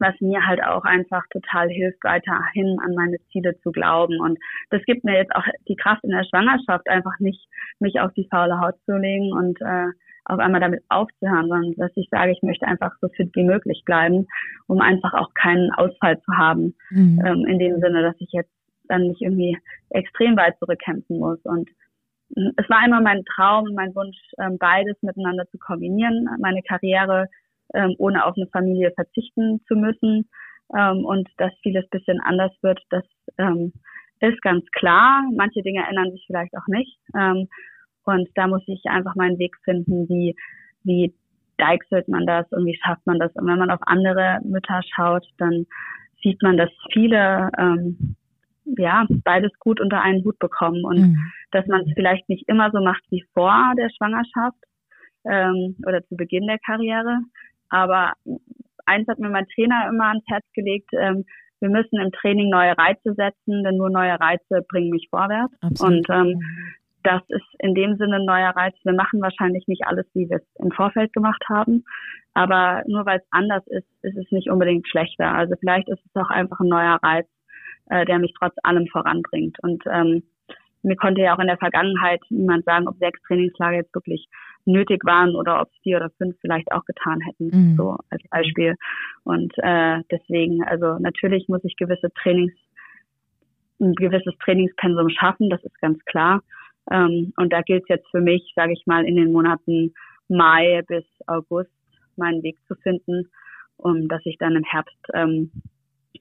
was mir halt auch einfach total hilft, weiterhin an meine Ziele zu glauben. Und das gibt mir jetzt auch die Kraft in der Schwangerschaft, einfach nicht mich auf die faule Haut zu legen und äh, auf einmal damit aufzuhören, sondern dass ich sage, ich möchte einfach so fit wie möglich bleiben, um einfach auch keinen Ausfall zu haben. Mhm. Ähm, in dem Sinne, dass ich jetzt dann nicht irgendwie extrem weit zurückkämpfen muss. Und hm, es war immer mein Traum, mein Wunsch, ähm, beides miteinander zu kombinieren, meine Karriere ähm, ohne auf eine Familie verzichten zu müssen. Ähm, und dass vieles bisschen anders wird, das ähm, ist ganz klar. Manche Dinge ändern sich vielleicht auch nicht. Und da muss ich einfach meinen Weg finden, wie, wie deichselt man das und wie schafft man das. Und wenn man auf andere Mütter schaut, dann sieht man, dass viele ähm, ja beides gut unter einen Hut bekommen und mhm. dass man es vielleicht nicht immer so macht wie vor der Schwangerschaft ähm, oder zu Beginn der Karriere, aber eins hat mir mein Trainer immer ans Herz gelegt, ähm, wir müssen im Training neue Reize setzen, denn nur neue Reize bringen mich vorwärts. Absolut. Und ähm, das ist in dem Sinne ein neuer Reiz. Wir machen wahrscheinlich nicht alles, wie wir es im Vorfeld gemacht haben. Aber nur weil es anders ist, ist es nicht unbedingt schlechter. Also vielleicht ist es auch einfach ein neuer Reiz, äh, der mich trotz allem voranbringt. Und ähm, mir konnte ja auch in der Vergangenheit niemand sagen, ob sechs Trainingslager jetzt wirklich nötig waren oder ob es vier oder fünf vielleicht auch getan hätten, mhm. so als Beispiel. Und äh, deswegen, also natürlich muss ich gewisse Trainings, ein gewisses Trainingspensum schaffen, das ist ganz klar. Ähm, und da gilt es jetzt für mich, sage ich mal, in den Monaten Mai bis August meinen Weg zu finden, um dass ich dann im Herbst ähm,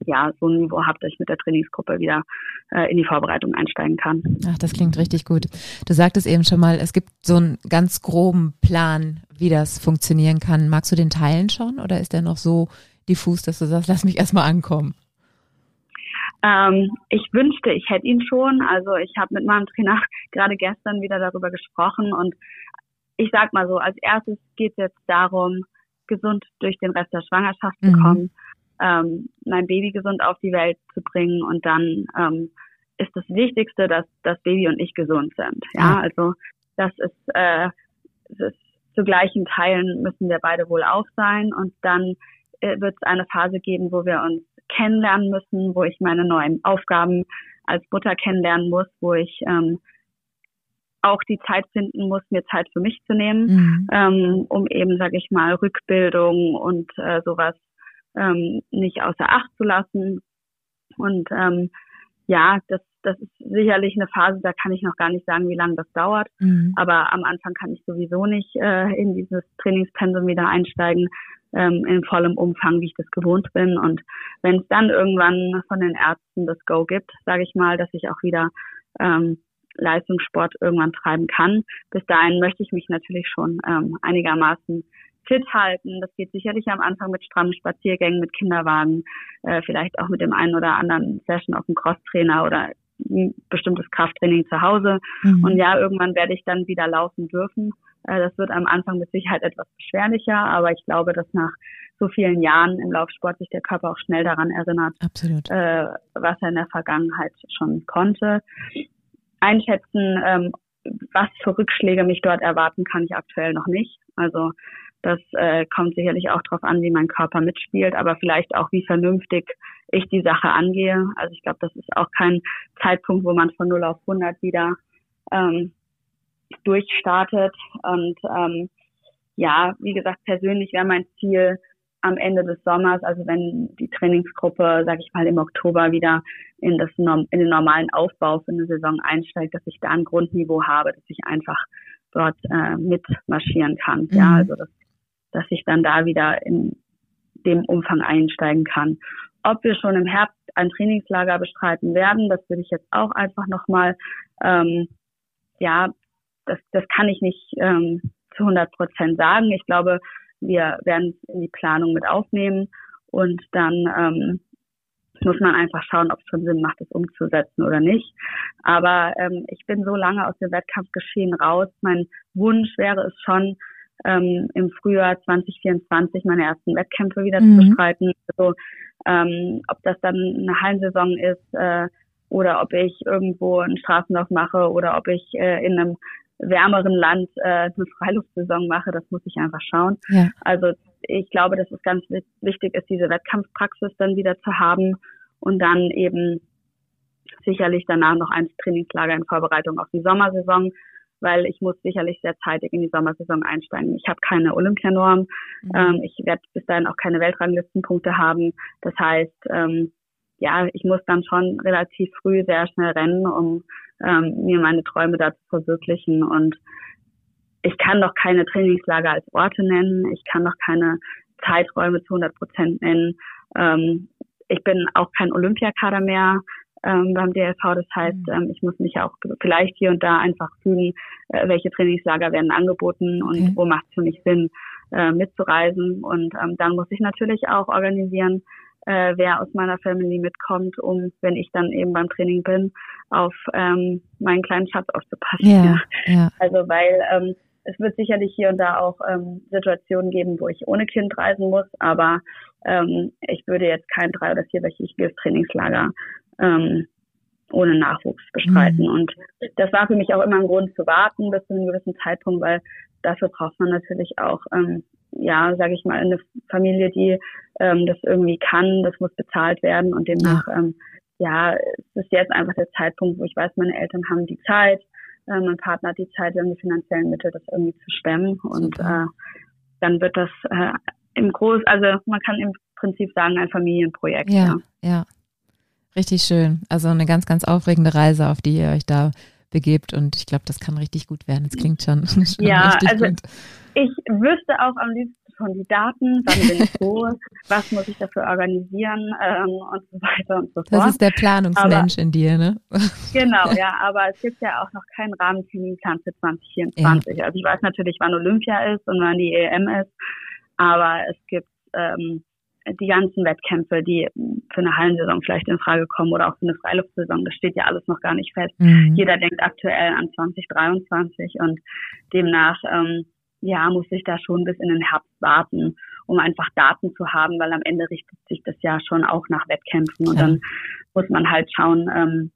ja, so ein Niveau habe, dass ich mit der Trainingsgruppe wieder äh, in die Vorbereitung einsteigen kann. Ach, das klingt richtig gut. Du sagtest eben schon mal, es gibt so einen ganz groben Plan, wie das funktionieren kann. Magst du den teilen schon oder ist der noch so diffus, dass du sagst, lass mich erstmal ankommen? Ähm, ich wünschte, ich hätte ihn schon. Also ich habe mit meinem Trainer gerade gestern wieder darüber gesprochen und ich sag mal so, als erstes geht es jetzt darum, gesund durch den Rest der Schwangerschaft zu mhm. kommen ähm, mein Baby gesund auf die Welt zu bringen und dann ähm, ist das Wichtigste, dass das Baby und ich gesund sind. Ja, also das ist, äh, das ist zu gleichen Teilen müssen wir beide wohl auf sein und dann äh, wird es eine Phase geben, wo wir uns kennenlernen müssen, wo ich meine neuen Aufgaben als Mutter kennenlernen muss, wo ich ähm, auch die Zeit finden muss, mir Zeit für mich zu nehmen, mhm. ähm, um eben, sage ich mal, Rückbildung und äh, sowas ähm, nicht außer Acht zu lassen. Und ähm, ja, das, das ist sicherlich eine Phase, da kann ich noch gar nicht sagen, wie lange das dauert. Mhm. Aber am Anfang kann ich sowieso nicht äh, in dieses Trainingspensum wieder einsteigen, ähm, in vollem Umfang, wie ich das gewohnt bin. Und wenn es dann irgendwann von den Ärzten das Go gibt, sage ich mal, dass ich auch wieder ähm, Leistungssport irgendwann treiben kann. Bis dahin möchte ich mich natürlich schon ähm, einigermaßen fit halten. Das geht sicherlich am Anfang mit strammen Spaziergängen, mit Kinderwagen, äh, vielleicht auch mit dem einen oder anderen Session auf dem Crosstrainer oder ein bestimmtes Krafttraining zu Hause. Mhm. Und ja, irgendwann werde ich dann wieder laufen dürfen. Äh, das wird am Anfang mit Sicherheit etwas beschwerlicher, aber ich glaube, dass nach so vielen Jahren im Laufsport sich der Körper auch schnell daran erinnert, äh, was er in der Vergangenheit schon konnte. Einschätzen, ähm, was für Rückschläge mich dort erwarten, kann ich aktuell noch nicht. Also das äh, kommt sicherlich auch darauf an, wie mein Körper mitspielt, aber vielleicht auch, wie vernünftig ich die Sache angehe. Also ich glaube, das ist auch kein Zeitpunkt, wo man von 0 auf 100 wieder ähm, durchstartet. Und ähm, ja, wie gesagt, persönlich wäre mein Ziel am Ende des Sommers, also wenn die Trainingsgruppe, sage ich mal, im Oktober wieder in, das, in den normalen Aufbau für eine Saison einsteigt, dass ich da ein Grundniveau habe, dass ich einfach dort äh, mitmarschieren kann. Mhm. Ja, also das dass ich dann da wieder in dem Umfang einsteigen kann. Ob wir schon im Herbst ein Trainingslager bestreiten werden, das würde ich jetzt auch einfach nochmal, ähm, ja, das, das kann ich nicht ähm, zu 100 Prozent sagen. Ich glaube, wir werden es in die Planung mit aufnehmen und dann ähm, muss man einfach schauen, ob es schon Sinn macht, es umzusetzen oder nicht. Aber ähm, ich bin so lange aus dem Wettkampfgeschehen raus. Mein Wunsch wäre es schon, ähm, im Frühjahr 2024 meine ersten Wettkämpfe wieder mhm. zu bestreiten. Also ähm, ob das dann eine Hallensaison ist äh, oder ob ich irgendwo einen Straßenlauf mache oder ob ich äh, in einem wärmeren Land äh, eine Freiluftsaison mache, das muss ich einfach schauen. Ja. Also ich glaube, dass es ganz wichtig ist, diese Wettkampfpraxis dann wieder zu haben und dann eben sicherlich danach noch ein Trainingslager in Vorbereitung auf die Sommersaison, weil ich muss sicherlich sehr zeitig in die Sommersaison einsteigen. Ich habe keine Olympianorm, mhm. ähm, ich werde bis dahin auch keine Weltranglistenpunkte haben. Das heißt, ähm, ja, ich muss dann schon relativ früh sehr schnell rennen, um ähm, mir meine Träume da zu verwirklichen. Und ich kann doch keine Trainingslager als Orte nennen. Ich kann doch keine Zeiträume zu 100 Prozent nennen. Ähm, ich bin auch kein Olympiakader mehr ähm, beim DLV. Das heißt, mhm. ähm, ich muss mich auch vielleicht hier und da einfach fühlen, äh, welche Trainingslager werden angeboten und okay. wo macht es für mich Sinn, äh, mitzureisen. Und ähm, dann muss ich natürlich auch organisieren, äh, wer aus meiner Family mitkommt, um, wenn ich dann eben beim Training bin, auf ähm, meinen kleinen Schatz aufzupassen. Ja, ja. Also weil ähm, es wird sicherlich hier und da auch ähm, Situationen geben, wo ich ohne Kind reisen muss, aber ähm, ich würde jetzt kein drei- oder vierwöchiges Trainingslager ähm, ohne Nachwuchs bestreiten. Mhm. Und das war für mich auch immer ein Grund zu warten bis zu einem gewissen Zeitpunkt, weil dafür braucht man natürlich auch, ähm, ja, sage ich mal, eine Familie, die ähm, das irgendwie kann. Das muss bezahlt werden und demnach, ähm, ja, es ist jetzt einfach der Zeitpunkt, wo ich weiß, meine Eltern haben die Zeit, äh, mein Partner hat die Zeit, wir haben die finanziellen Mittel, das irgendwie zu stemmen und äh, dann wird das äh, im Groß, also man kann im Prinzip sagen, ein Familienprojekt. Ja, ja. ja. Richtig schön. Also eine ganz, ganz aufregende Reise, auf die ihr euch da begebt und ich glaube, das kann richtig gut werden. Es klingt schon, schon ja, richtig also gut. Ich wüsste auch am liebsten schon die Daten, wann bin ich wo, was muss ich dafür organisieren ähm, und so weiter und so fort. Das ist der Planungsmensch aber, in dir, ne? Genau, ja, aber es gibt ja auch noch keinen Rahmenterminplan für 2024. Ja. Also ich weiß natürlich, wann Olympia ist und wann die EM ist, aber es gibt ähm, die ganzen Wettkämpfe, die für eine Hallensaison vielleicht in Frage kommen oder auch für eine Freiluftsaison, das steht ja alles noch gar nicht fest. Mhm. Jeder denkt aktuell an 2023 und demnach ähm, ja, muss ich da schon bis in den Herbst warten, um einfach Daten zu haben, weil am Ende richtet sich das ja schon auch nach Wettkämpfen und ja. dann muss man halt schauen, ähm,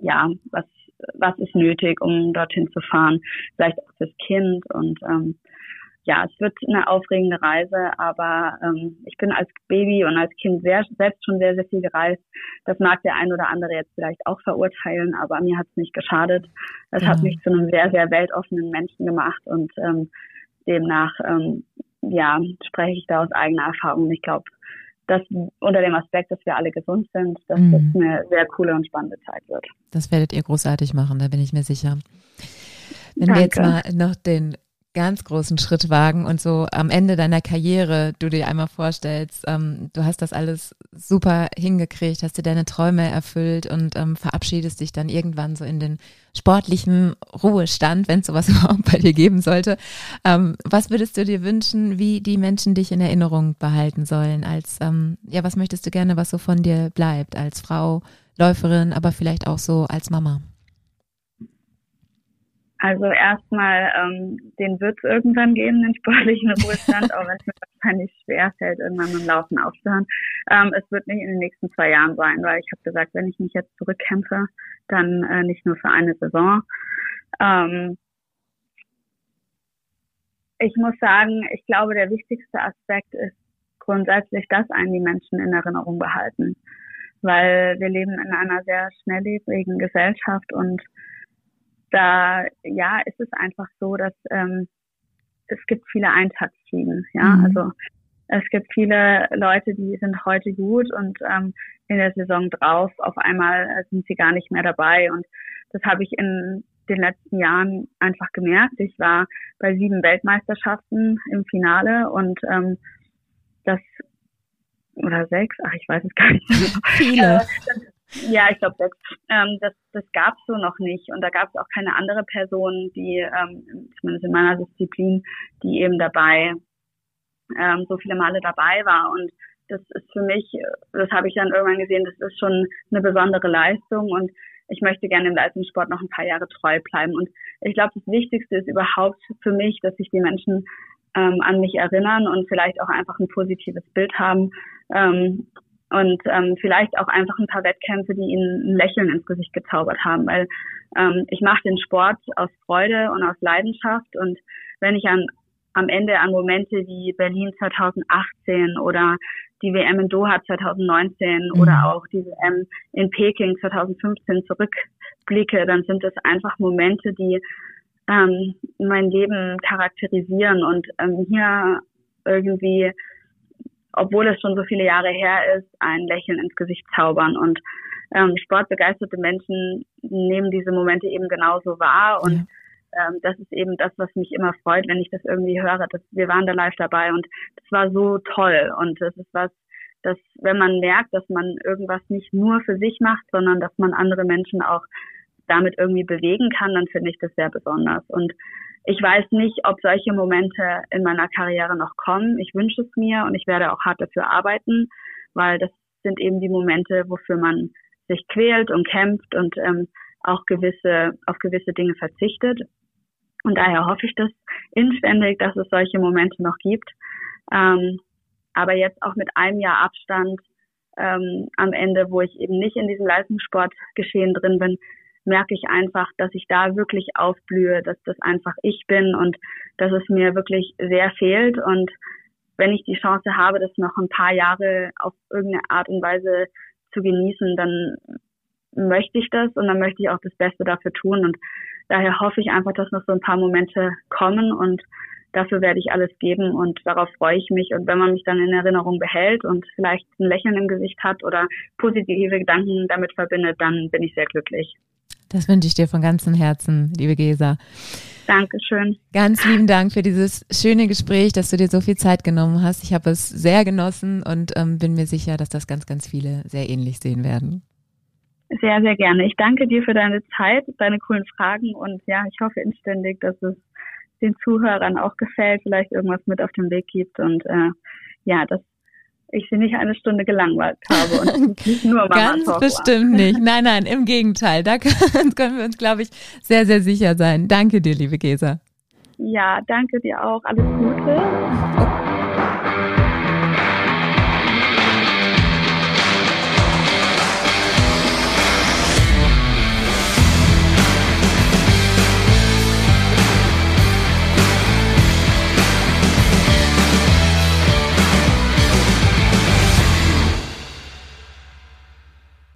ja, was was ist nötig, um dorthin zu fahren, vielleicht auch fürs Kind und ähm, ja, es wird eine aufregende Reise, aber ähm, ich bin als Baby und als Kind sehr, selbst schon sehr, sehr viel gereist. Das mag der ein oder andere jetzt vielleicht auch verurteilen, aber mir hat es nicht geschadet. Es ja. hat mich zu einem sehr, sehr weltoffenen Menschen gemacht und ähm, demnach ähm, ja, spreche ich da aus eigener Erfahrung. Ich glaube, dass unter dem Aspekt, dass wir alle gesund sind, dass mhm. das eine sehr coole und spannende Zeit wird. Das werdet ihr großartig machen, da bin ich mir sicher. Wenn Danke. wir jetzt mal noch den ganz großen Schritt wagen und so am Ende deiner Karriere du dir einmal vorstellst, ähm, du hast das alles super hingekriegt, hast dir deine Träume erfüllt und ähm, verabschiedest dich dann irgendwann so in den sportlichen Ruhestand, wenn es sowas überhaupt bei dir geben sollte. Ähm, was würdest du dir wünschen, wie die Menschen dich in Erinnerung behalten sollen? Als ähm, ja, was möchtest du gerne, was so von dir bleibt als Frau, Läuferin, aber vielleicht auch so als Mama? Also erstmal, ähm, den wird es irgendwann geben, den sportlichen Ruhestand, auch wenn es mir wahrscheinlich schwer fällt, irgendwann mit dem Laufen aufzuhören. Ähm, es wird nicht in den nächsten zwei Jahren sein, weil ich habe gesagt, wenn ich mich jetzt zurückkämpfe, dann äh, nicht nur für eine Saison. Ähm, ich muss sagen, ich glaube, der wichtigste Aspekt ist grundsätzlich, dass einen die Menschen in Erinnerung behalten. Weil wir leben in einer sehr schnelllebigen Gesellschaft und da ja ist es einfach so, dass ähm, es gibt viele Eintagsfliegen. Ja, mhm. also es gibt viele Leute, die sind heute gut und ähm, in der Saison drauf auf einmal sind sie gar nicht mehr dabei und das habe ich in den letzten Jahren einfach gemerkt. Ich war bei sieben Weltmeisterschaften im Finale und ähm, das oder sechs, ach ich weiß es gar nicht. Viele. Ja, ich glaube, ähm, das, das gab es so noch nicht. Und da gab es auch keine andere Person, die, ähm, zumindest in meiner Disziplin, die eben dabei, ähm, so viele Male dabei war. Und das ist für mich, das habe ich dann irgendwann gesehen, das ist schon eine besondere Leistung. Und ich möchte gerne im Leistungssport noch ein paar Jahre treu bleiben. Und ich glaube, das Wichtigste ist überhaupt für mich, dass sich die Menschen ähm, an mich erinnern und vielleicht auch einfach ein positives Bild haben. Ähm, und ähm, vielleicht auch einfach ein paar Wettkämpfe, die ihnen ein Lächeln ins Gesicht gezaubert haben, weil ähm, ich mache den Sport aus Freude und aus Leidenschaft und wenn ich an am Ende an Momente wie Berlin 2018 oder die WM in Doha 2019 mhm. oder auch die WM in Peking 2015 zurückblicke, dann sind das einfach Momente, die ähm, mein Leben charakterisieren und ähm, hier irgendwie, obwohl es schon so viele Jahre her ist, ein Lächeln ins Gesicht zaubern und ähm, sportbegeisterte Menschen nehmen diese Momente eben genauso wahr und ja ähm, das ist eben das, was mich immer freut, wenn ich das irgendwie höre. Dass wir waren da live dabei und das war so toll. Und das ist was, dass wenn man merkt, dass man irgendwas nicht nur für sich macht, sondern dass man andere Menschen auch damit irgendwie bewegen kann, dann finde ich das sehr besonders. Und ich weiß nicht, ob solche Momente in meiner Karriere noch kommen. Ich wünsche es mir und ich werde auch hart dafür arbeiten, weil das sind eben die Momente, wofür man sich quält und kämpft und ähm, auch gewisse auf gewisse Dinge verzichtet. Und daher hoffe ich das inständig, dass es solche Momente noch gibt. Ähm, aber jetzt auch mit einem Jahr Abstand ähm, am Ende, wo ich eben nicht in diesem Leistungssportgeschehen drin bin, merke ich einfach, dass ich da wirklich aufblühe, dass das einfach ich bin und dass es mir wirklich sehr fehlt. Und wenn ich die Chance habe, das noch ein paar Jahre auf irgendeine Art und Weise zu genießen, dann möchte ich das und dann möchte ich auch das Beste dafür tun. Und daher hoffe ich einfach, dass noch so ein paar Momente kommen und dafür werde ich alles geben und darauf freue ich mich. Und wenn man mich dann in Erinnerung behält und vielleicht ein Lächeln im Gesicht hat oder positive Gedanken damit verbindet, dann bin ich sehr glücklich. Das wünsche ich dir von ganzem Herzen, liebe Gesa. Dankeschön. Ganz lieben Dank für dieses schöne Gespräch, dass du dir so viel Zeit genommen hast. Ich habe es sehr genossen und ähm, bin mir sicher, dass das ganz, ganz viele sehr ähnlich sehen werden. Sehr, sehr gerne. Ich danke dir für deine Zeit, deine coolen Fragen und ja, ich hoffe inständig, dass es den Zuhörern auch gefällt, vielleicht irgendwas mit auf den Weg gibt und äh, ja, dass ich sie nicht eine Stunde gelangweilt habe und nicht nur Mama Ganz Talk bestimmt war. nicht. Nein, nein, im Gegenteil. Da können wir uns, glaube ich, sehr, sehr sicher sein. Danke dir, liebe Gesa. Ja, danke dir auch. Alles Gute. Oh.